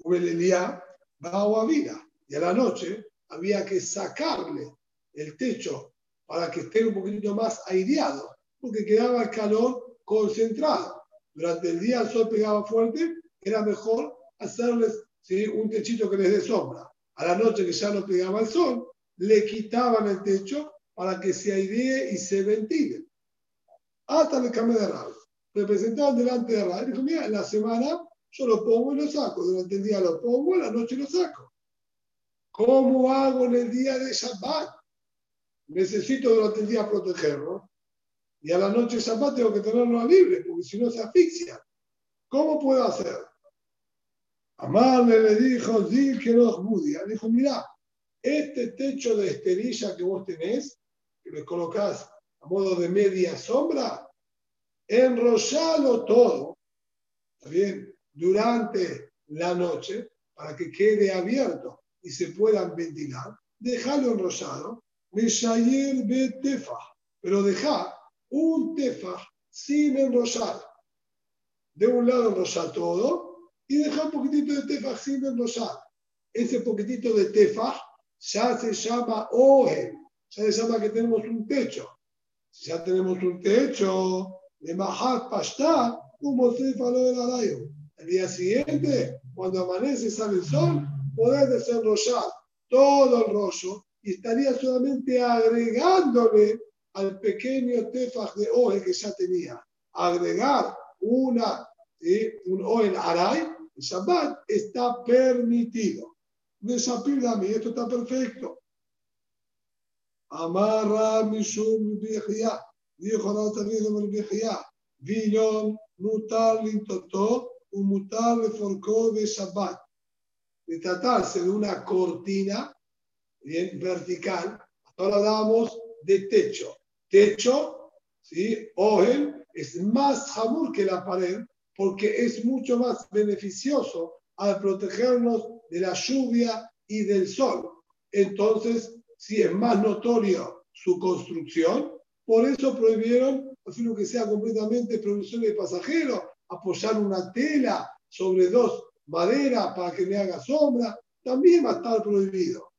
Ubelelía vida. Y a la noche había que sacarle el techo para que esté un poquito más aireado, porque quedaba el calor concentrado. Durante el día el sol pegaba fuerte, era mejor hacerles un techito que les dé sombra. A la noche que ya no pegaba el sol, le quitaban el techo para que se airee y se ventile. Hasta el cambio de radio. Representaban delante de radio. Dijo, mira, en la semana yo lo pongo y lo saco. Durante el día lo pongo, en la noche lo saco. ¿Cómo hago en el día de Shabbat? Necesito durante el día protegerlo. Y a la noche Shabbat tengo que tenerlo libre, porque si no se asfixia. ¿Cómo puedo hacer? Amarle le dijo, Zil que Dijo, mira, este techo de esterilla que vos tenés, que le colocás a modo de media sombra, enrollalo todo, ¿está bien? Durante la noche, para que quede abierto y se puedan ventilar, déjalo enrollado, pero deja un tefa sin enrollar. De un lado enrollar todo y deja un poquitito de tefa sin enrollar. Ese poquitito de tefa ya se llama oje, ya se llama que tenemos un techo. Si ya tenemos un techo, de Mahat Pashta, como se faló del arayo. El día siguiente, cuando amanece sale el sol, poder desenrollar todo el rollo y estaría solamente agregándole al pequeño tefaj de oje que ya tenía. Agregar una, un oje aray, el Shabbat, está permitido. Desapir mí, esto está perfecto. Amarra Mishum Bihya, dijo la también de Bihya, Vilon mutar lintotó, un mutar le forcó de Shabbat. De tratarse de una cortina bien vertical, ahora hablamos de techo. Techo, ¿sí? Ojen, es más jamur que la pared porque es mucho más beneficioso al protegernos de la lluvia y del sol. Entonces, si es más notorio su construcción, por eso prohibieron, así que sea completamente producción de pasajeros, apoyar una tela sobre dos maderas para que me haga sombra, también va a estar prohibido.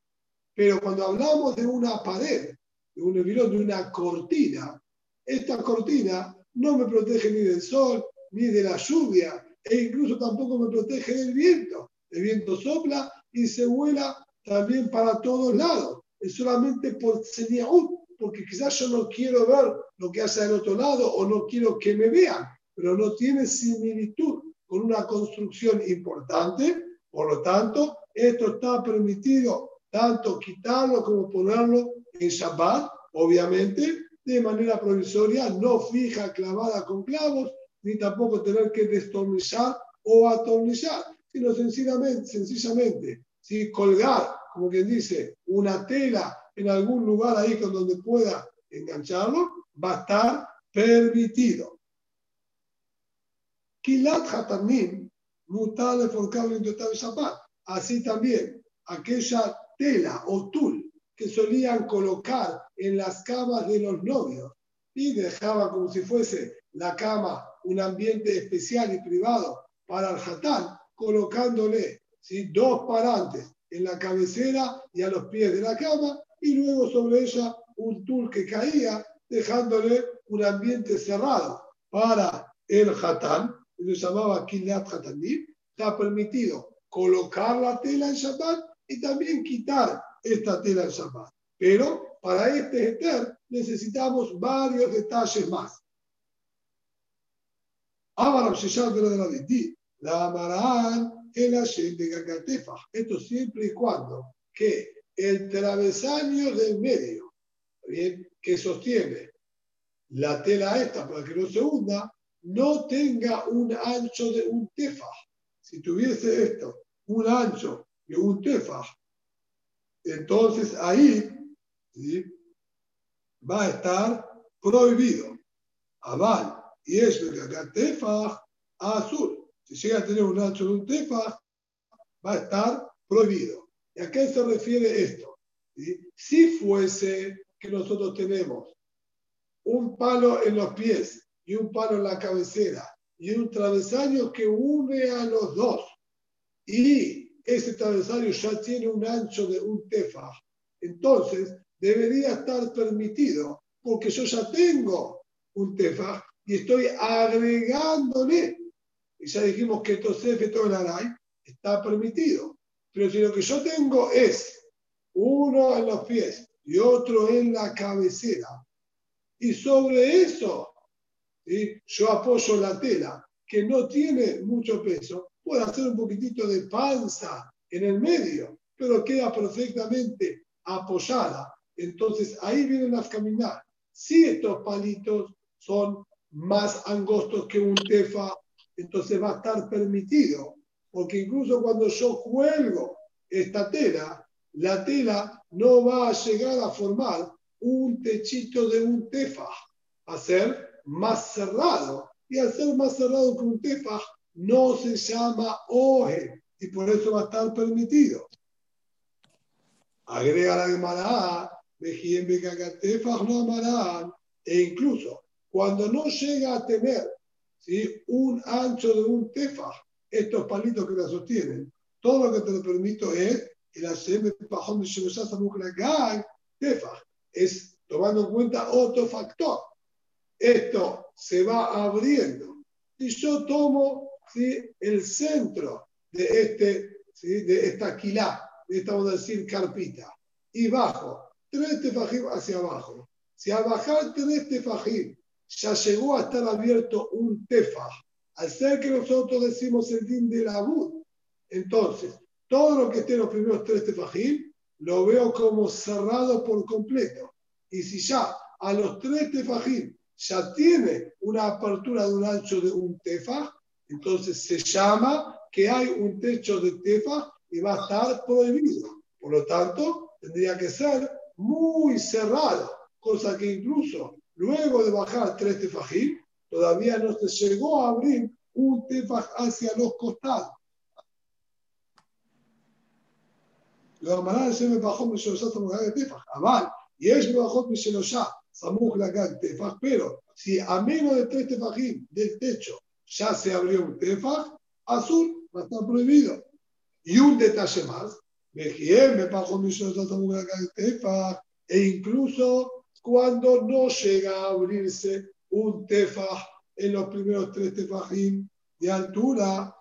Pero cuando hablamos de una pared, de un de una cortina, esta cortina no me protege ni del sol, ni de la lluvia, e incluso tampoco me protege del viento. El viento sopla y se vuela también para todos lados. Es solamente por señal, porque quizás yo no quiero ver lo que hace del otro lado o no quiero que me vean, pero no tiene similitud con una construcción importante. Por lo tanto, esto está permitido tanto quitarlo como ponerlo en Shabbat, obviamente, de manera provisoria, no fija, clavada con clavos, ni tampoco tener que destornillar o atornillar sino sencillamente, sencillamente si colgar, como quien dice, una tela en algún lugar ahí con donde pueda engancharlo, va a estar permitido. Kilat Hatamim, mutale forcable total zapat. Así también, aquella tela o tul que solían colocar en las camas de los novios y dejaba como si fuese la cama un ambiente especial y privado para el hatán, colocándole ¿sí? dos parantes en la cabecera y a los pies de la cama y luego sobre ella un tul que caía, dejándole un ambiente cerrado para el que se llamaba Kilat Hatanim, está permitido colocar la tela en Shabbat y también quitar esta tela en Shabbat. Pero para este Eter necesitamos varios detalles más. Ahora, de la la amarán el de Gagatefa. Esto siempre y cuando que el travesaño del medio, bien, que sostiene la tela esta para que no se hunda, no tenga un ancho de un tefa. Si tuviese esto, un ancho de un tefa, entonces ahí va a estar prohibido. Aval y eso de tefa azul si llega a tener un ancho de un tefa, va a estar prohibido. ¿Y a qué se refiere esto? Si fuese que nosotros tenemos un palo en los pies y un palo en la cabecera y un travesaño que une a los dos y ese travesario ya tiene un ancho de un tefa, entonces debería estar permitido, porque yo ya tengo un tefa y estoy agregándole. Y ya dijimos que Tosef todo el Aray está permitido. Pero si lo que yo tengo es uno en los pies y otro en la cabecera, y sobre eso yo apoyo la tela, que no tiene mucho peso, puedo hacer un poquitito de panza en el medio, pero queda perfectamente apoyada. Entonces ahí vienen las caminar. Si estos palitos son más angostos que un tefa, entonces va a estar permitido. Porque incluso cuando yo cuelgo esta tela, la tela no va a llegar a formar un techito de un tefa, a ser más cerrado. Y al ser más cerrado que un tefa, no se llama oje, y por eso va a estar permitido. Agrega la Gemara, e incluso cuando no llega a tener ¿sí? un ancho de un tefa, estos palitos que la sostienen, todo lo que te lo permito es el hacerme pajón de tefa. Es tomando en cuenta otro factor. Esto se va abriendo. Y yo tomo ¿sí? el centro de, este, ¿sí? de esta quilá, de esta, vamos a decir, carpita, y bajo tres tefajim hacia abajo. Si a bajar tres tefajim ya llegó a estar abierto un tefaj, al ser que nosotros decimos el din de la bud, entonces todo lo que esté en los primeros tres tefajim lo veo como cerrado por completo. Y si ya a los tres tefajim ya tiene una apertura de un ancho de un tefaj, entonces se llama que hay un techo de tefaj y va a estar prohibido. Por lo tanto, tendría que ser muy cerrado, cosa que incluso luego de bajar tres tefajim, todavía no se llegó a abrir un tefaj hacia los costados. Lo se me bajó mi tefaj. Aval, y es me bajó mi la tefaj, pero si a menos de tres tefajim del techo ya se abrió un tefaj, azul va a estar prohibido. Y un detalle más, me bajó mi tefaj, e incluso cuando no llega a abrirse un tefaj en los primeros tres tefajim de altura,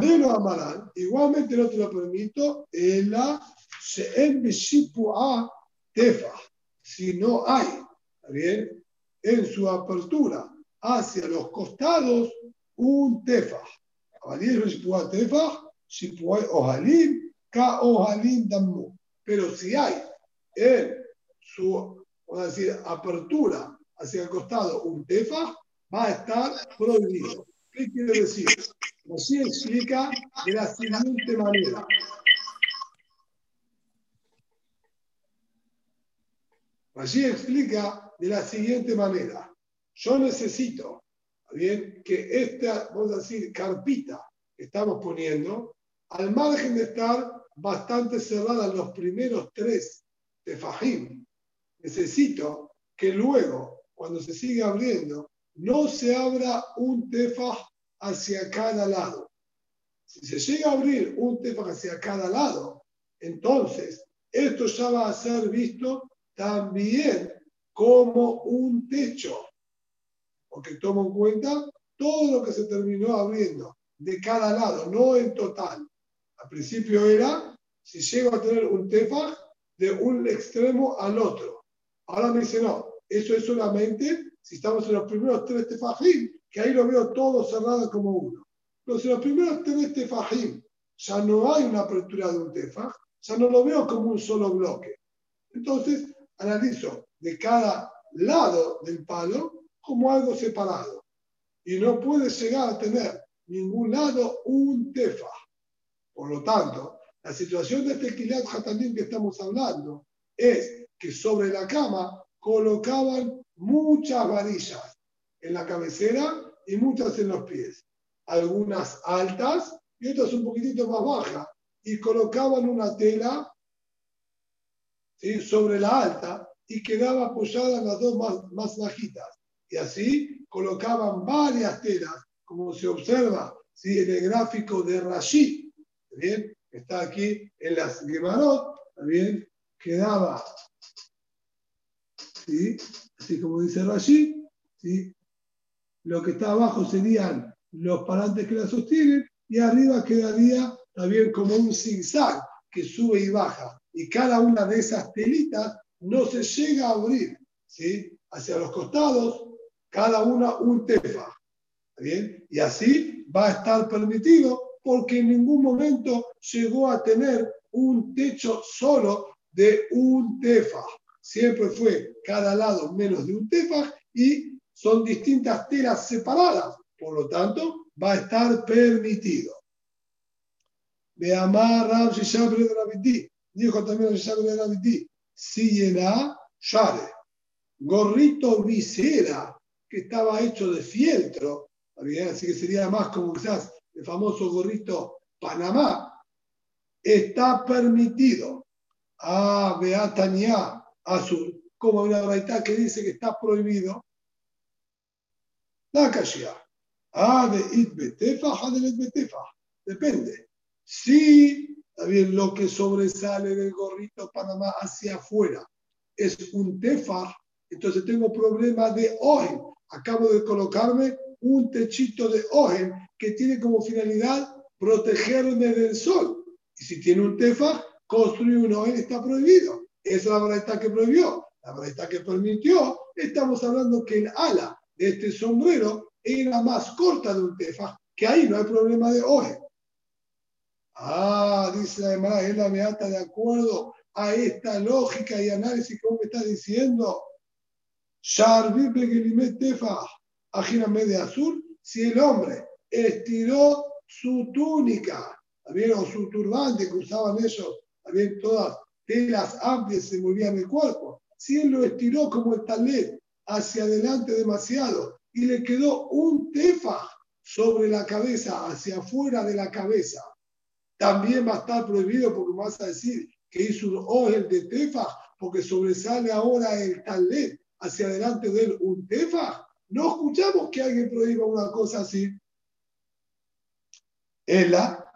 menos amarán, igualmente no te lo permito, en la a tefaj, si no hay bien? En su apertura hacia los costados, un tefa. Pero si hay en su vamos a decir, apertura hacia el costado un tefa, va a estar prohibido. ¿Qué quiere decir? Así explica de la siguiente manera. Allí explica de la siguiente manera. Yo necesito, bien, que esta, vamos a decir, carpita que estamos poniendo, al margen de estar bastante cerrada los primeros tres de Fajim, necesito que luego, cuando se sigue abriendo, no se abra un tefaj hacia cada lado. Si se llega a abrir un tefaj hacia cada lado, entonces esto ya va a ser visto también como un techo, porque toma en cuenta todo lo que se terminó abriendo de cada lado, no en total. Al principio era, si llego a tener un tefaj, de un extremo al otro. Ahora me dice, no, eso es solamente si estamos en los primeros tres tefajim, que ahí lo veo todo cerrado como uno. Pero si en los primeros tres tefajim ya no hay una apertura de un tefaj, ya no lo veo como un solo bloque. Entonces, analizo de cada lado del palo como algo separado. Y no puede llegar a tener ningún lado un tefa. Por lo tanto, la situación de este Kilat Hatanim que estamos hablando es que sobre la cama colocaban muchas varillas en la cabecera y muchas en los pies. Algunas altas y otras un poquitito más bajas. Y colocaban una tela sobre la alta y quedaba apoyada en las dos más, más bajitas. Y así colocaban varias telas, como se observa ¿sí? en el gráfico de Rashid, bien? Está aquí en las Gemarot, bien? Quedaba, ¿sí? Así como dice Rashi, ¿sí? Lo que está abajo serían los parantes que la sostienen y arriba quedaría también como un zigzag que sube y baja. Y cada una de esas telitas no se llega a abrir, ¿sí? Hacia los costados, cada una un tefa. ¿Bien? Y así va a estar permitido porque en ningún momento llegó a tener un techo solo de un tefa. Siempre fue cada lado menos de un tefa y son distintas telas separadas. Por lo tanto, va a estar permitido. De amar Rab de Dijo también Shishab de Rabiti. Si llena, share. Gorrito visera, que estaba hecho de fieltro, así que sería más como quizás el famoso gorrito Panamá, está permitido. Ah, Beatania azul, como una braita que dice que está prohibido. La kashia. Ah, de it betefa, ah, de betefa. Depende. Si también lo que sobresale del gorrito Panamá hacia afuera es un tefa, entonces tengo problema de ojen. Acabo de colocarme un techito de ojen que tiene como finalidad protegerme del sol. Y si tiene un tefa, construir un ojen está prohibido. Esa es la verdad que prohibió. La verdad que permitió, estamos hablando que el ala de este sombrero era más corta de un tefa, que ahí no hay problema de ojen. Ah, dice la demás, es la meata de acuerdo a esta lógica y análisis que vos me estás diciendo. Tefa, de azul, si el hombre estiró su túnica, también o su turbante que usaban ellos, también todas telas amplias se movían el cuerpo. Si él lo estiró como el talet hacia adelante demasiado y le quedó un tefa sobre la cabeza, hacia afuera de la cabeza, también va a estar prohibido porque vas a decir que hizo un ojel de tefa porque sobresale ahora el talet hacia adelante de él un tefa. No escuchamos que alguien prohíba una cosa así. Es la,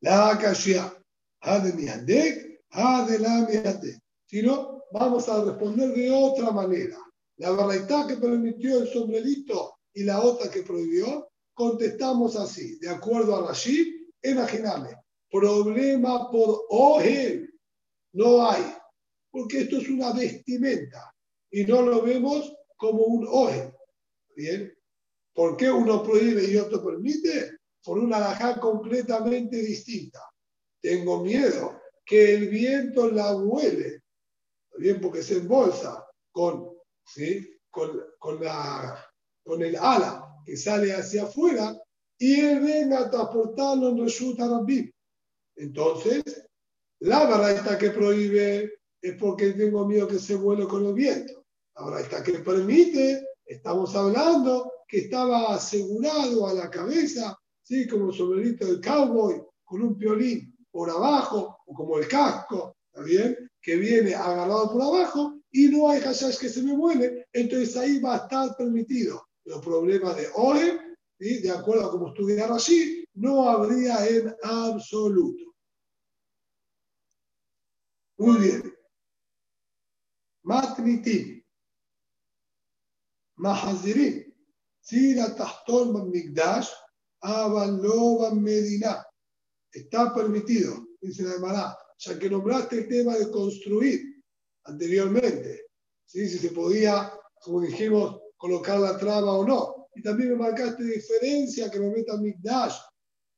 la kashia. Ha de ha de la. Si no, vamos a responder de otra manera. La verdad que permitió el sombrerito y la otra que prohibió, contestamos así, de acuerdo a Rashid, imagíname, problema por oje no hay, porque esto es una vestimenta y no lo vemos como un oje. ¿Bien? ¿Por qué uno prohíbe y otro permite? Por una alajá completamente distinta. Tengo miedo que el viento la huele, bien, porque se embolsa con, ¿sí? con, con, la, con el ala que sale hacia afuera y él venga a transportarlo en Reshut Arabim. Entonces, la verdad que prohíbe es porque tengo miedo que se vuele con el viento. La verdad que permite Estamos hablando que estaba asegurado a la cabeza, ¿sí? como el sombrerito del cowboy, con un piolín por abajo, o como el casco, ¿está bien? Que viene agarrado por abajo y no hay hashash que se me mueve, entonces ahí va a estar permitido. Los problemas de hoy, de acuerdo a como estudiar así, no habría en absoluto. Muy bien. Matnitim. Mahazirim. Si la Tahtol Migdash, Avalova Medina. Está permitido, dice la Emara, ya que nombraste el tema de construir anteriormente. ¿sí? Si se podía, como dijimos, colocar la traba o no. Y también me marcaste diferencia que me meta Migdash.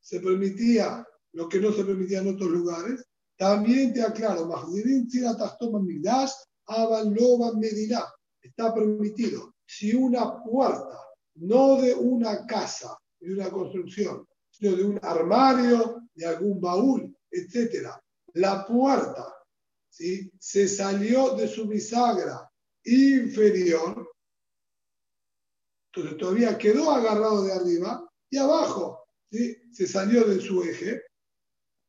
Se permitía lo que no se permitía en otros lugares. También te aclaro, Mahazirim, si la Tahtol Migdash, Avalova Medina. Está permitido si una puerta, no de una casa, de una construcción, sino de un armario, de algún baúl, etcétera, la puerta ¿sí? se salió de su bisagra inferior, entonces todavía quedó agarrado de arriba y abajo ¿sí? se salió de su eje.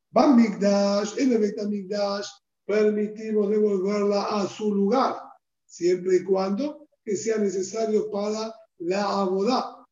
Van Migdash, en el Migdash, permitimos devolverla a su lugar, siempre y cuando que sea necesario para la abodá.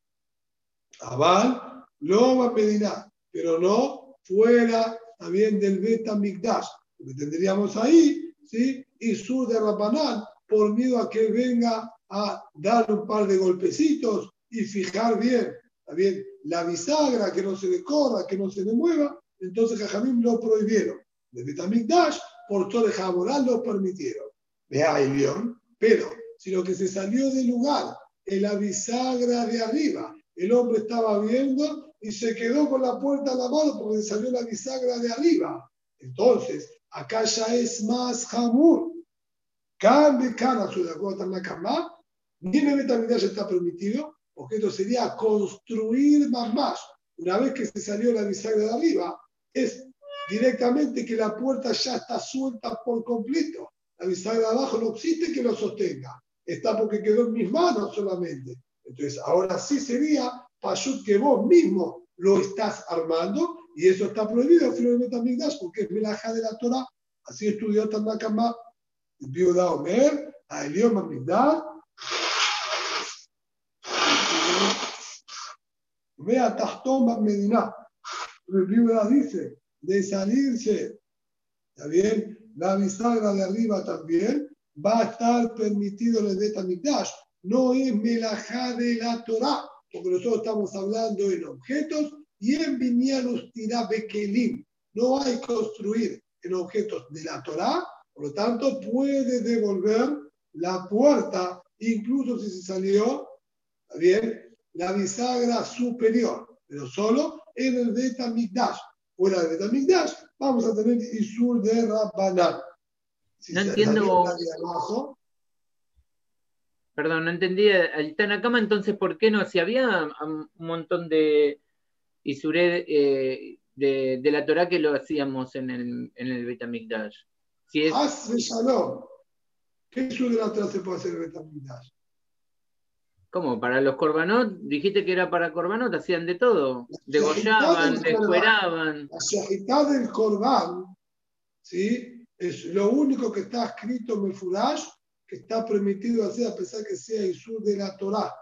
Abal lo va a pedir, pero no fuera también del Beta Mikdash. Que tendríamos ahí, ¿sí? Y sur de Rabanán, por miedo a que venga a dar un par de golpecitos y fijar bien, bien la bisagra, que no se le corra, que no se le mueva. Entonces Jajamim lo prohibieron. De Betamikdash, por todo el lo permitieron. Vea el león, pero si lo que se salió del lugar es la bisagra de arriba, el hombre estaba viendo y se quedó con la puerta a la mano porque salió la bisagra de arriba. Entonces, acá ya es más jamur. Cambie cara su de acuerdo a cama, ni en ya está permitido, porque esto sería construir más más. Una vez que se salió la bisagra de arriba, es directamente que la puerta ya está suelta por completo. La bisagra de abajo no existe que lo sostenga. Está porque quedó en mis manos solamente. Entonces, ahora sí sería Pashut que vos mismo lo estás armando y eso está prohibido porque es melaja de la Torah. Así estudió Tanakama, Viuda Omer, a Eliom Amigdal. Vea Tahtom Medina. El Viuda dice de salirse, ¿está bien? La bisagra de arriba también va a estar permitido en el Betamigdash. No es melajá de la Torah porque nosotros estamos hablando en objetos y en Vinyanus Bekelim. No hay construir en objetos de la Torah, por lo tanto puede devolver la puerta, incluso si se salió, bien, la bisagra superior, pero solo en el Beta Mikdash. Fuera del Beta Mikdash vamos a tener Isur de Rabbanat. No entiendo. Perdón, no entendí. Están acá, entonces, ¿por qué no? Si había un montón de Isuré eh, de, la Torah que lo hacíamos en el, en el Betamikdash. Si es... ¿Qué Isur de la Torah se puede hacer en el Betamikdash? ¿Cómo? ¿Para los corbanot? Dijiste que era para corbanot, hacían de todo. Degollaban, descueraban. La del corban, ¿sí? Es lo único que está escrito en el Furash que está permitido hacer a pesar que sea Isur de la Torah.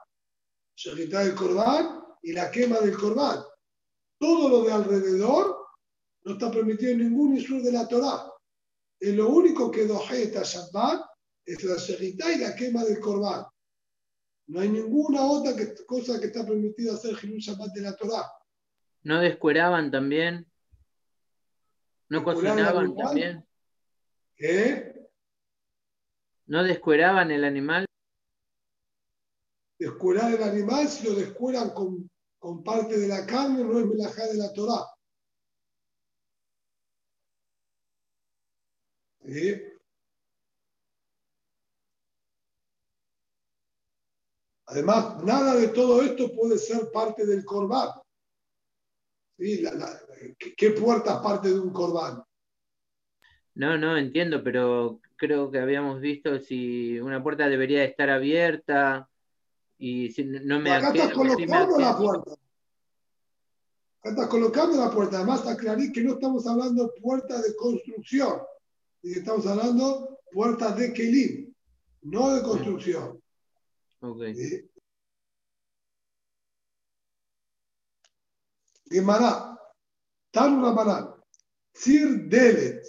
Shahitá del Corbán y la quema del Corbán. Todo lo de alrededor no está permitido ningún Isur de la Torah. Es lo único que dojeta Shabbat es la Shahitá y la quema del Corbán. No hay ninguna otra cosa que está permitida hacer Hilul Shabbat de la Torah. ¿No descueraban también? ¿No cocinaban también? ¿Qué? ¿No descueraban el animal? Descuerar el animal, si lo descueran con, con parte de la carne, no es melajá de la Torah. Además, nada de todo esto puede ser parte del corbán. ¿Qué puerta es parte de un corbán? No, no, entiendo, pero creo que habíamos visto si una puerta debería estar abierta y si no me Acá estás colocando la puerta. Acá estás colocando la puerta. Además, aclarar que no estamos hablando de puertas de construcción, estamos hablando puertas de Kelim, no de construcción. Ok. Gemara, Tanu Sir Delet,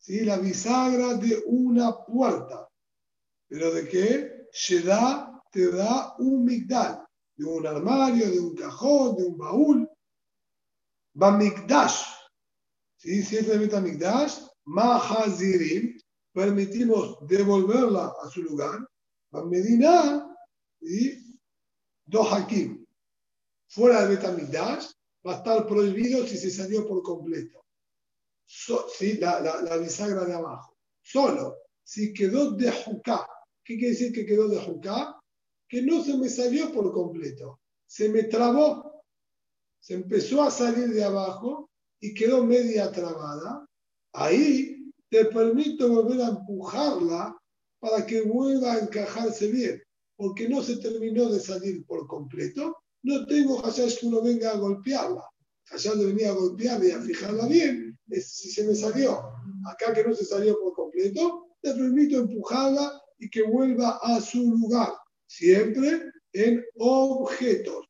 ¿sí? la bisagra de una puerta. ¿Pero de qué? da, te da un migdal, de un armario, de un cajón, de un baúl. Bamigdash, ¿sí? si es de Betamigdash, Mahazirim, permitimos devolverla a su lugar. Medina y Dohakim, fuera de Betamigdash, va a estar prohibido si se salió por completo sí, la, la, bisagra de abajo. Solo si quedó de juká. ¿Qué quiere decir que quedó de juká? Que no se me salió por completo. Se me trabó. Se empezó a salir de abajo y quedó media trabada. Ahí te permito volver a empujarla para que vuelva a encajarse bien. Porque no se terminó de salir por completo. No tengo que que uno venga a golpearla. Allá venía a golpearla y a fijarla bien si se me salió acá que no se salió por completo, le permito empujarla y que vuelva a su lugar, siempre en objetos.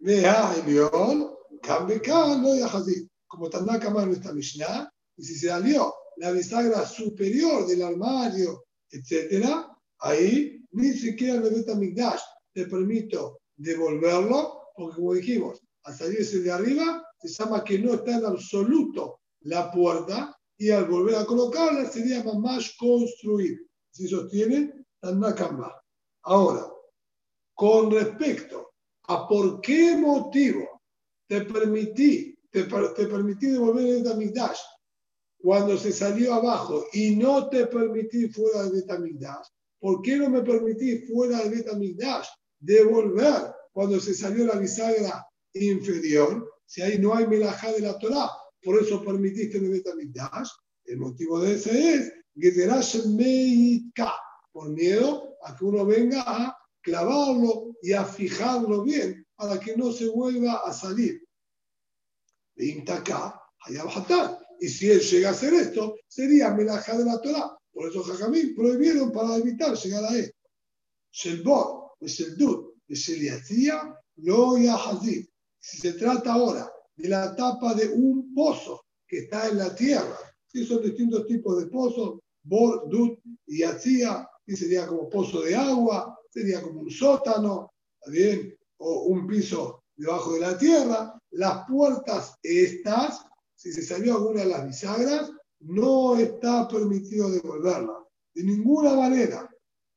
Vea, León, cambia no y así. como Tanakama en nuestra Mishnah, y si se salió la bisagra superior del armario, etcétera, ahí ni siquiera en el Betamigdash te permito devolverlo, porque como dijimos, al salirse de arriba, se llama que no está en absoluto la puerta, y al volver a colocarla sería más construir. Si sostiene, Tanakama. Ahora, con respecto a por qué motivo te permití, te, permití devolver el Betamigdash cuando se salió abajo y no te permití fuera del Betamigdash, ¿por qué no me permití fuera del Betamigdash devolver cuando se salió la bisagra inferior? Si ahí no hay melajá de la Torah, por eso permitiste el Betamigdash. El motivo de ese es por miedo a que uno venga a clavarlo y a fijarlo bien para que no se vuelva a salir. Y si él llega a hacer esto, sería melajá de la Torah. Por eso Jajamín prohibieron para evitar llegar a él. Shelbor, Sheldud, Sheliatzia, lo Yahazid. Si se trata ahora de la tapa de un pozo que está en la tierra, si son distintos tipos de pozos, Bor, Dud y y sería como pozo de agua, sería como un sótano, bien? O un piso debajo de la tierra. Las puertas estas si se salió alguna de las bisagras, no está permitido devolverla. De ninguna manera.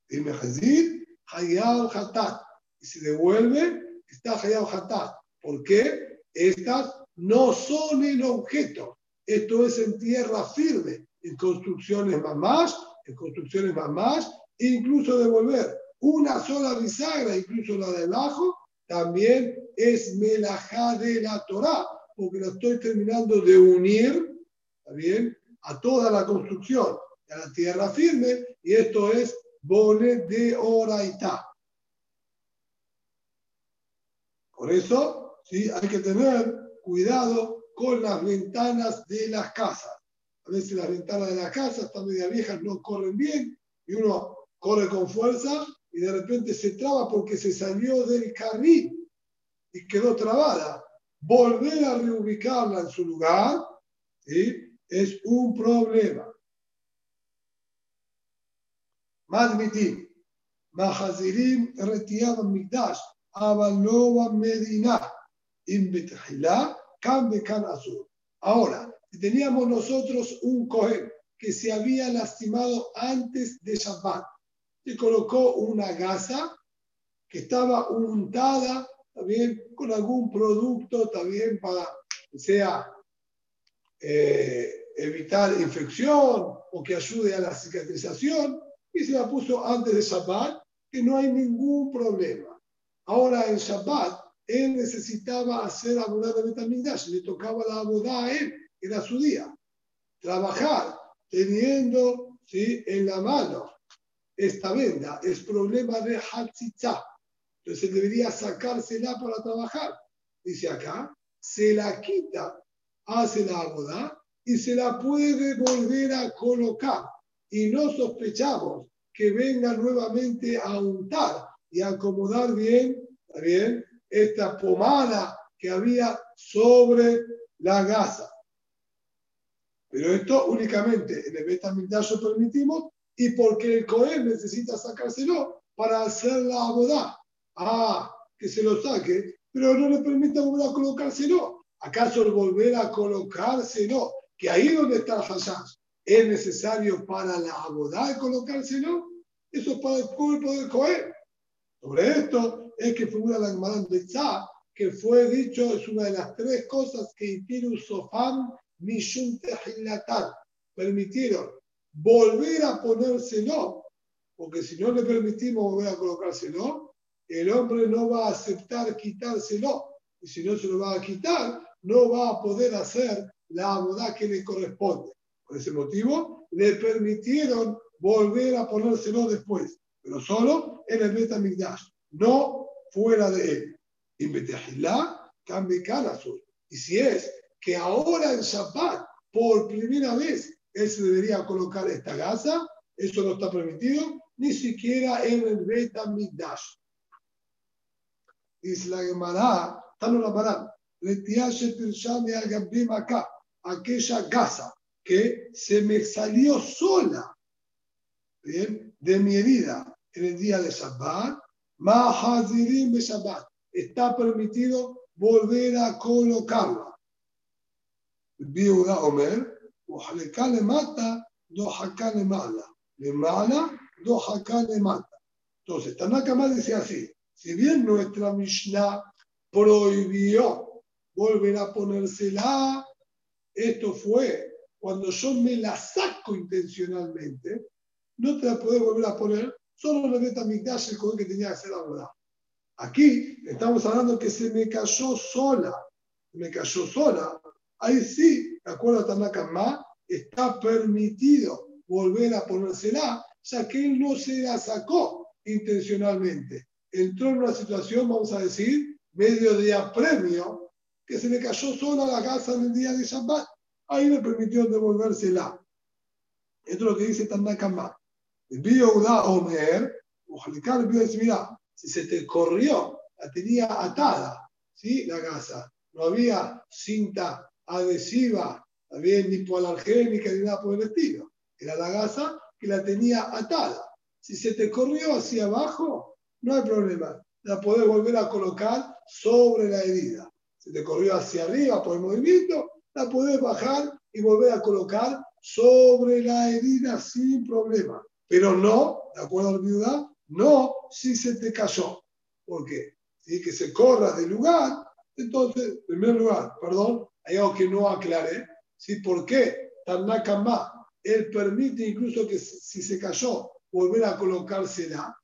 El mejazir, hayal hatat. Y si devuelve, está hayal hatat. ¿Por qué? Estas no son el objeto. Esto es en tierra firme, en construcciones más, en construcciones más, e incluso devolver una sola bisagra, incluso la de abajo, también es melajá de la Torah porque lo estoy terminando de unir, bien? A toda la construcción, a la tierra firme, y esto es bone de oraita. Por eso, ¿sí? hay que tener cuidado con las ventanas de las casas. A veces las ventanas de las casas están medio viejas, no corren bien, y uno corre con fuerza y de repente se traba porque se salió del carril y quedó trabada volver a reubicarla en su lugar es un problema. Madmitim, Mahazirim retiaban Mikdash, Avalova Medina. Ahora, teníamos nosotros un Cohen que se había lastimado antes de Shabbat, se colocó una gasa que estaba untada también con algún producto también para que sea eh, evitar infección o que ayude a la cicatrización y se la puso antes de Shabbat que no hay ningún problema. Ahora en Shabbat él necesitaba hacer abodá de Betamigdash, le tocaba la abodá a él, era su día. Trabajar teniendo ¿sí? en la mano esta venda es problema de Hatzitza, entonces debería sacársela para trabajar. Dice acá, se la quita, hace la boda y se la puede volver a colocar. Y no sospechamos que venga nuevamente a untar y a acomodar bien, bien esta pomada que había sobre la gasa. Pero esto únicamente en el Betamigdash lo permitimos y porque el Cohen necesita sacárselo para hacer la boda ah, que se lo saque, pero no le permita volver a colocárselo. ¿Acaso el volver a colocárselo, que ahí donde está el hashash, es necesario para la abodá colocárselo? Eso es para el cuerpo del Cohen. Sobre esto es que figura la Gemara que fue dicho, es una de las tres cosas que Itiru Sofam permitieron volver a ponérselo, porque si no le permitimos volver a colocárselo, el hombre no va a aceptar quitárselo. Y si no se lo va a quitar, no va a poder hacer la abodá que le corresponde. Por ese motivo, le permitieron volver a ponérselo después, pero solo en el Betamigdash, no fuera de él. cambie azul. Y si es que ahora en Shabbat, por primera vez, él se debería colocar esta gasa, eso no está permitido, ni siquiera en el Betamigdash. Dice la Gemara, Tano la acá, aquella gasa que se me salió sola ¿bien? De mi herida en el día de Shabbat, Mahazirim de Shabbat. Está permitido volver a colocarla. Viuda Omer, Ojaleka le mata, Dohaka le mala. Le mala, Dohaka le mata. Entonces, Tanaka dice así: si bien nuestra Mishnah prohibió volver a ponérsela, esto fue cuando yo me la saco intencionalmente, no te la puedo volver a poner, solo la meta Migdash el que tenía que hacer la verdad. Aquí estamos hablando que se me cayó sola, me cayó sola. Ahí sí, de acuerdo a Tanaka está permitido volver a ponérsela, ya que él no se la sacó intencionalmente. Entró en una situación, vamos a decir, medio de apremio, que se le cayó sola la casa en el día de Shabbat. Ahí le permitió devolvérsela. Esto es lo que dice Tanaka Vio Omer, si se te corrió, la tenía atada, ¿sí? La gasa. No había cinta adhesiva, había ni hipoalergénica ni nada por el estilo. Era la gasa que la tenía atada. Si se te corrió hacia abajo, no hay problema. La podés volver a colocar sobre la herida. Si te corrió hacia arriba por el movimiento, la podés bajar y volver a colocar sobre la herida sin problema. Pero no, de acuerdo a la viuda, no si se te cayó. ¿Por qué? Si que se corra del lugar, entonces, en primer lugar, perdón, hay algo que no aclaré. ¿sí? ¿Por qué? Tanakama, él permite incluso que si se cayó, volver a colocársela.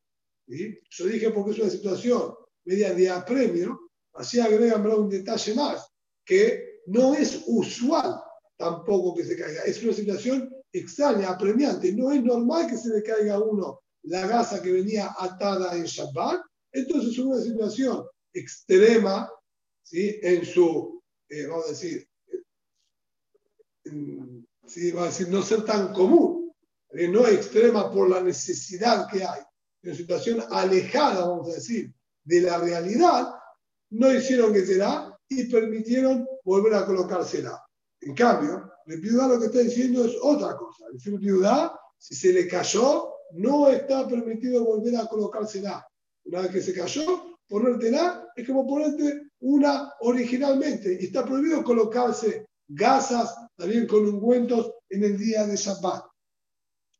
¿sí? Yo dije porque es una situación media de apremio, así agregan un detalle más, que no es usual tampoco que se caiga. Es una situación extraña, apremiante. No es normal que se le caiga a uno la gasa que venía atada en Shabbat. Entonces es una situación extrema ¿sí? en su, eh, vamos a decir, ¿sí? a decir, no ser tan común. Eh, no extrema por la necesidad que hay. En situación alejada, vamos a decir, de la realidad, no hicieron que será y permitieron volver a colocársela. En cambio, el viuda lo que está diciendo es otra cosa. El viuda, si se le cayó, no está permitido volver a colocársela. Una vez que se cayó, ponértela es como ponerte una originalmente. Y está prohibido colocarse gasas también con ungüentos en el día de Shabbat.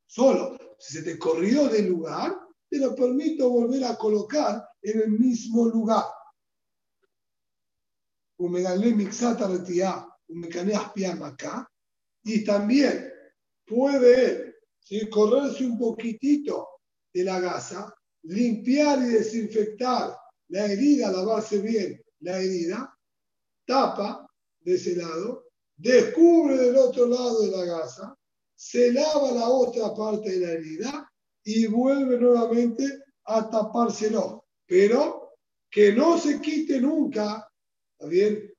Solo si se te corrió del lugar, te lo permito volver a colocar en el mismo lugar. mixata acá. Y también puede él correrse un poquitito de la gasa, limpiar y desinfectar la herida, lavarse bien la herida, tapa de ese lado, descubre del otro lado de la gasa, se lava la otra parte de la herida y vuelve nuevamente a tapárselo. Pero que no se quite nunca?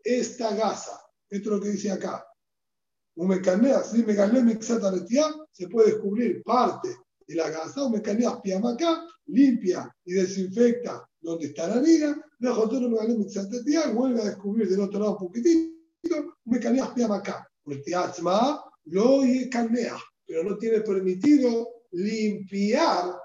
Esta gasa. Esto es lo que dice acá. Un mecanea, si me se puede descubrir parte de la gasa, un mecanea acá, limpia y desinfecta donde está la herida, vuelve a descubrir del otro lado un poquitito, un mecanea acá. lo pero no tiene permitido limpiar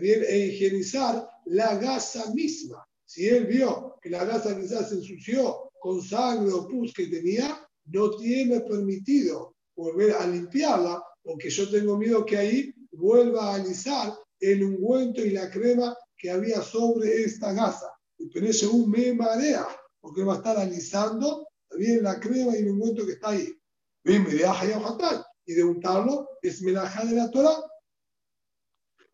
bien, e higienizar la gasa misma. Si él vio que la gasa quizás se ensució con sangre o pus que tenía, no tiene permitido volver a limpiarla, porque yo tengo miedo que ahí vuelva a alisar el ungüento y la crema que había sobre esta gasa. Pero según me marea, porque va a estar alisando también la crema y el ungüento que está ahí. Y de untarlo es melaja de la Torah.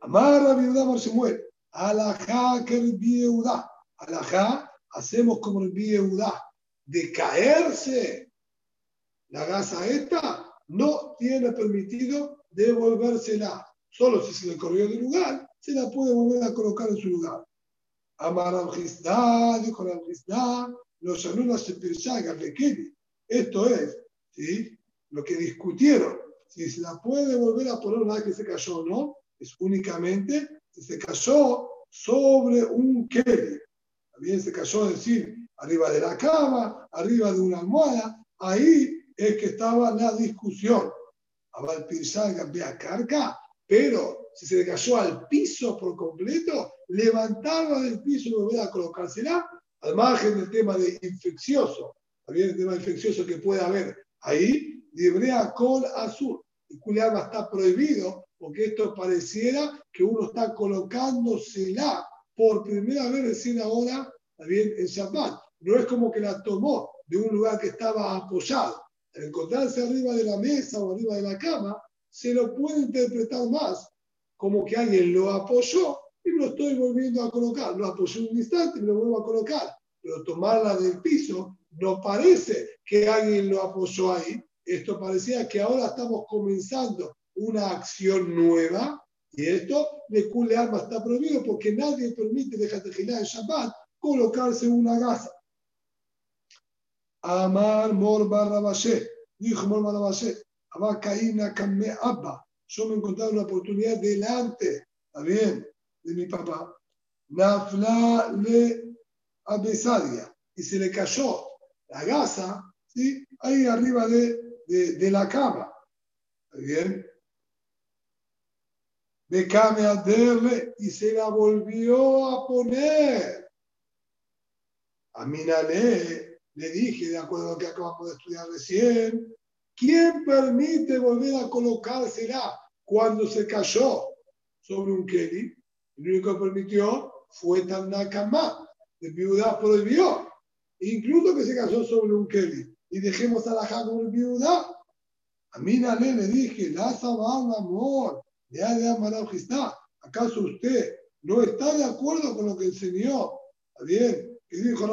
Amarra viuda Marsemuel. Alajá que el viuda. Alajá, hacemos como el viuda. De caerse la gasa esta, no tiene permitido devolvérsela. Solo si se le corrió del lugar, se la puede volver a colocar en su lugar. Amar al dijo al los alumnos se pensaban Esto es, ¿sí? lo que discutieron, si se la puede volver a poner una vez que se cayó o no, es únicamente si se cayó sobre un Kelly. También se cayó, es decir, arriba de la cama, arriba de una almohada. Ahí es que estaba la discusión. carga, pero si se cayó al piso por completo, levantarla del piso y volver a colocársela, al margen del tema de infeccioso, también el tema infeccioso que puede haber ahí, librea col azul. El culiarma está prohibido porque esto pareciera que uno está colocándosela por primera vez recién ahora, en Shabbat. No es como que la tomó de un lugar que estaba apoyado. Al encontrarse arriba de la mesa o arriba de la cama, se lo puede interpretar más como que alguien lo apoyó y lo estoy volviendo a colocar. Lo apoyó un instante y lo vuelvo a colocar. Pero tomarla del piso no parece que alguien lo apoyó ahí. Esto parecía que ahora estamos comenzando una acción nueva y esto de Kule Alma está prohibido porque nadie permite de Jatejilá en Shabbat colocarse una gasa. Amar Mor Barrabashe, dijo Mor Abba. Yo me encontré una oportunidad delante, ¿está bien? De mi papá. Nafla le Abesadia. Y se le cayó la gasa, ¿sí? Ahí arriba de, de, la cama. ¿Está bien? de a y se la volvió a poner. A Minale le dije, de acuerdo a lo que acabamos de estudiar recién, ¿quién permite volver a colocársela cuando se cayó sobre un Kelly? El único que permitió fue Tanakama. El viuda prohibió. Incluso que se cayó sobre un Kelly. Y dejemos a la el viuda. A Minale le dije, la sabana, amor ya de está. ¿Acaso usted no está de acuerdo con lo que enseñó? ¿Está bien? Y dijo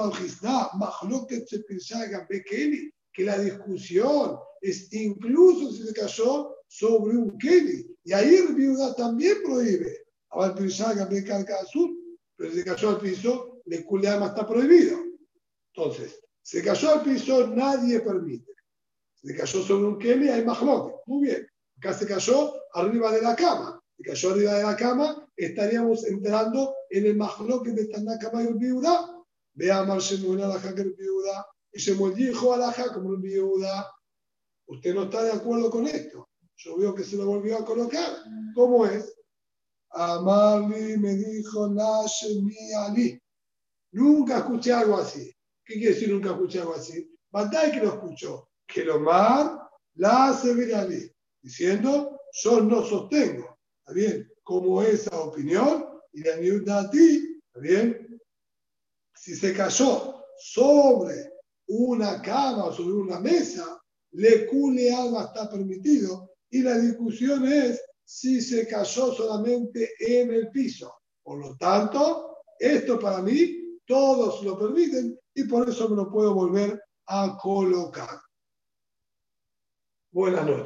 que la discusión es incluso si se cayó sobre un Kelly. Y ahí el viuda también prohíbe. Ahora el azul, pero si se cayó al piso, el culeama está prohibido. Entonces, se cayó al piso, nadie permite. Se cayó sobre un Kelly, hay más Muy bien. Acá se cayó arriba de la cama. Si cayó arriba de la cama, estaríamos entrando en el mahloque de Tanakama y el viuda. Ve a Mar Shemuel Alaja que el viuda. Y Shemuel dijo Alaja como el viuda. Usted no está de acuerdo con esto. Yo veo que se lo volvió a colocar. ¿Cómo es? Amarli me dijo mi Ali. Nunca escuché algo así. ¿Qué quiere decir nunca escuché algo así? Bandai que lo escuchó. Que lo mar la Ali diciendo, yo no sostengo, ¿está bien? Como esa opinión, y la a ti, ¿está bien? Si se cayó sobre una cama o sobre una mesa, le cule alma está permitido, y la discusión es si se cayó solamente en el piso. Por lo tanto, esto para mí todos lo permiten y por eso me lo puedo volver a colocar. Buenas noches.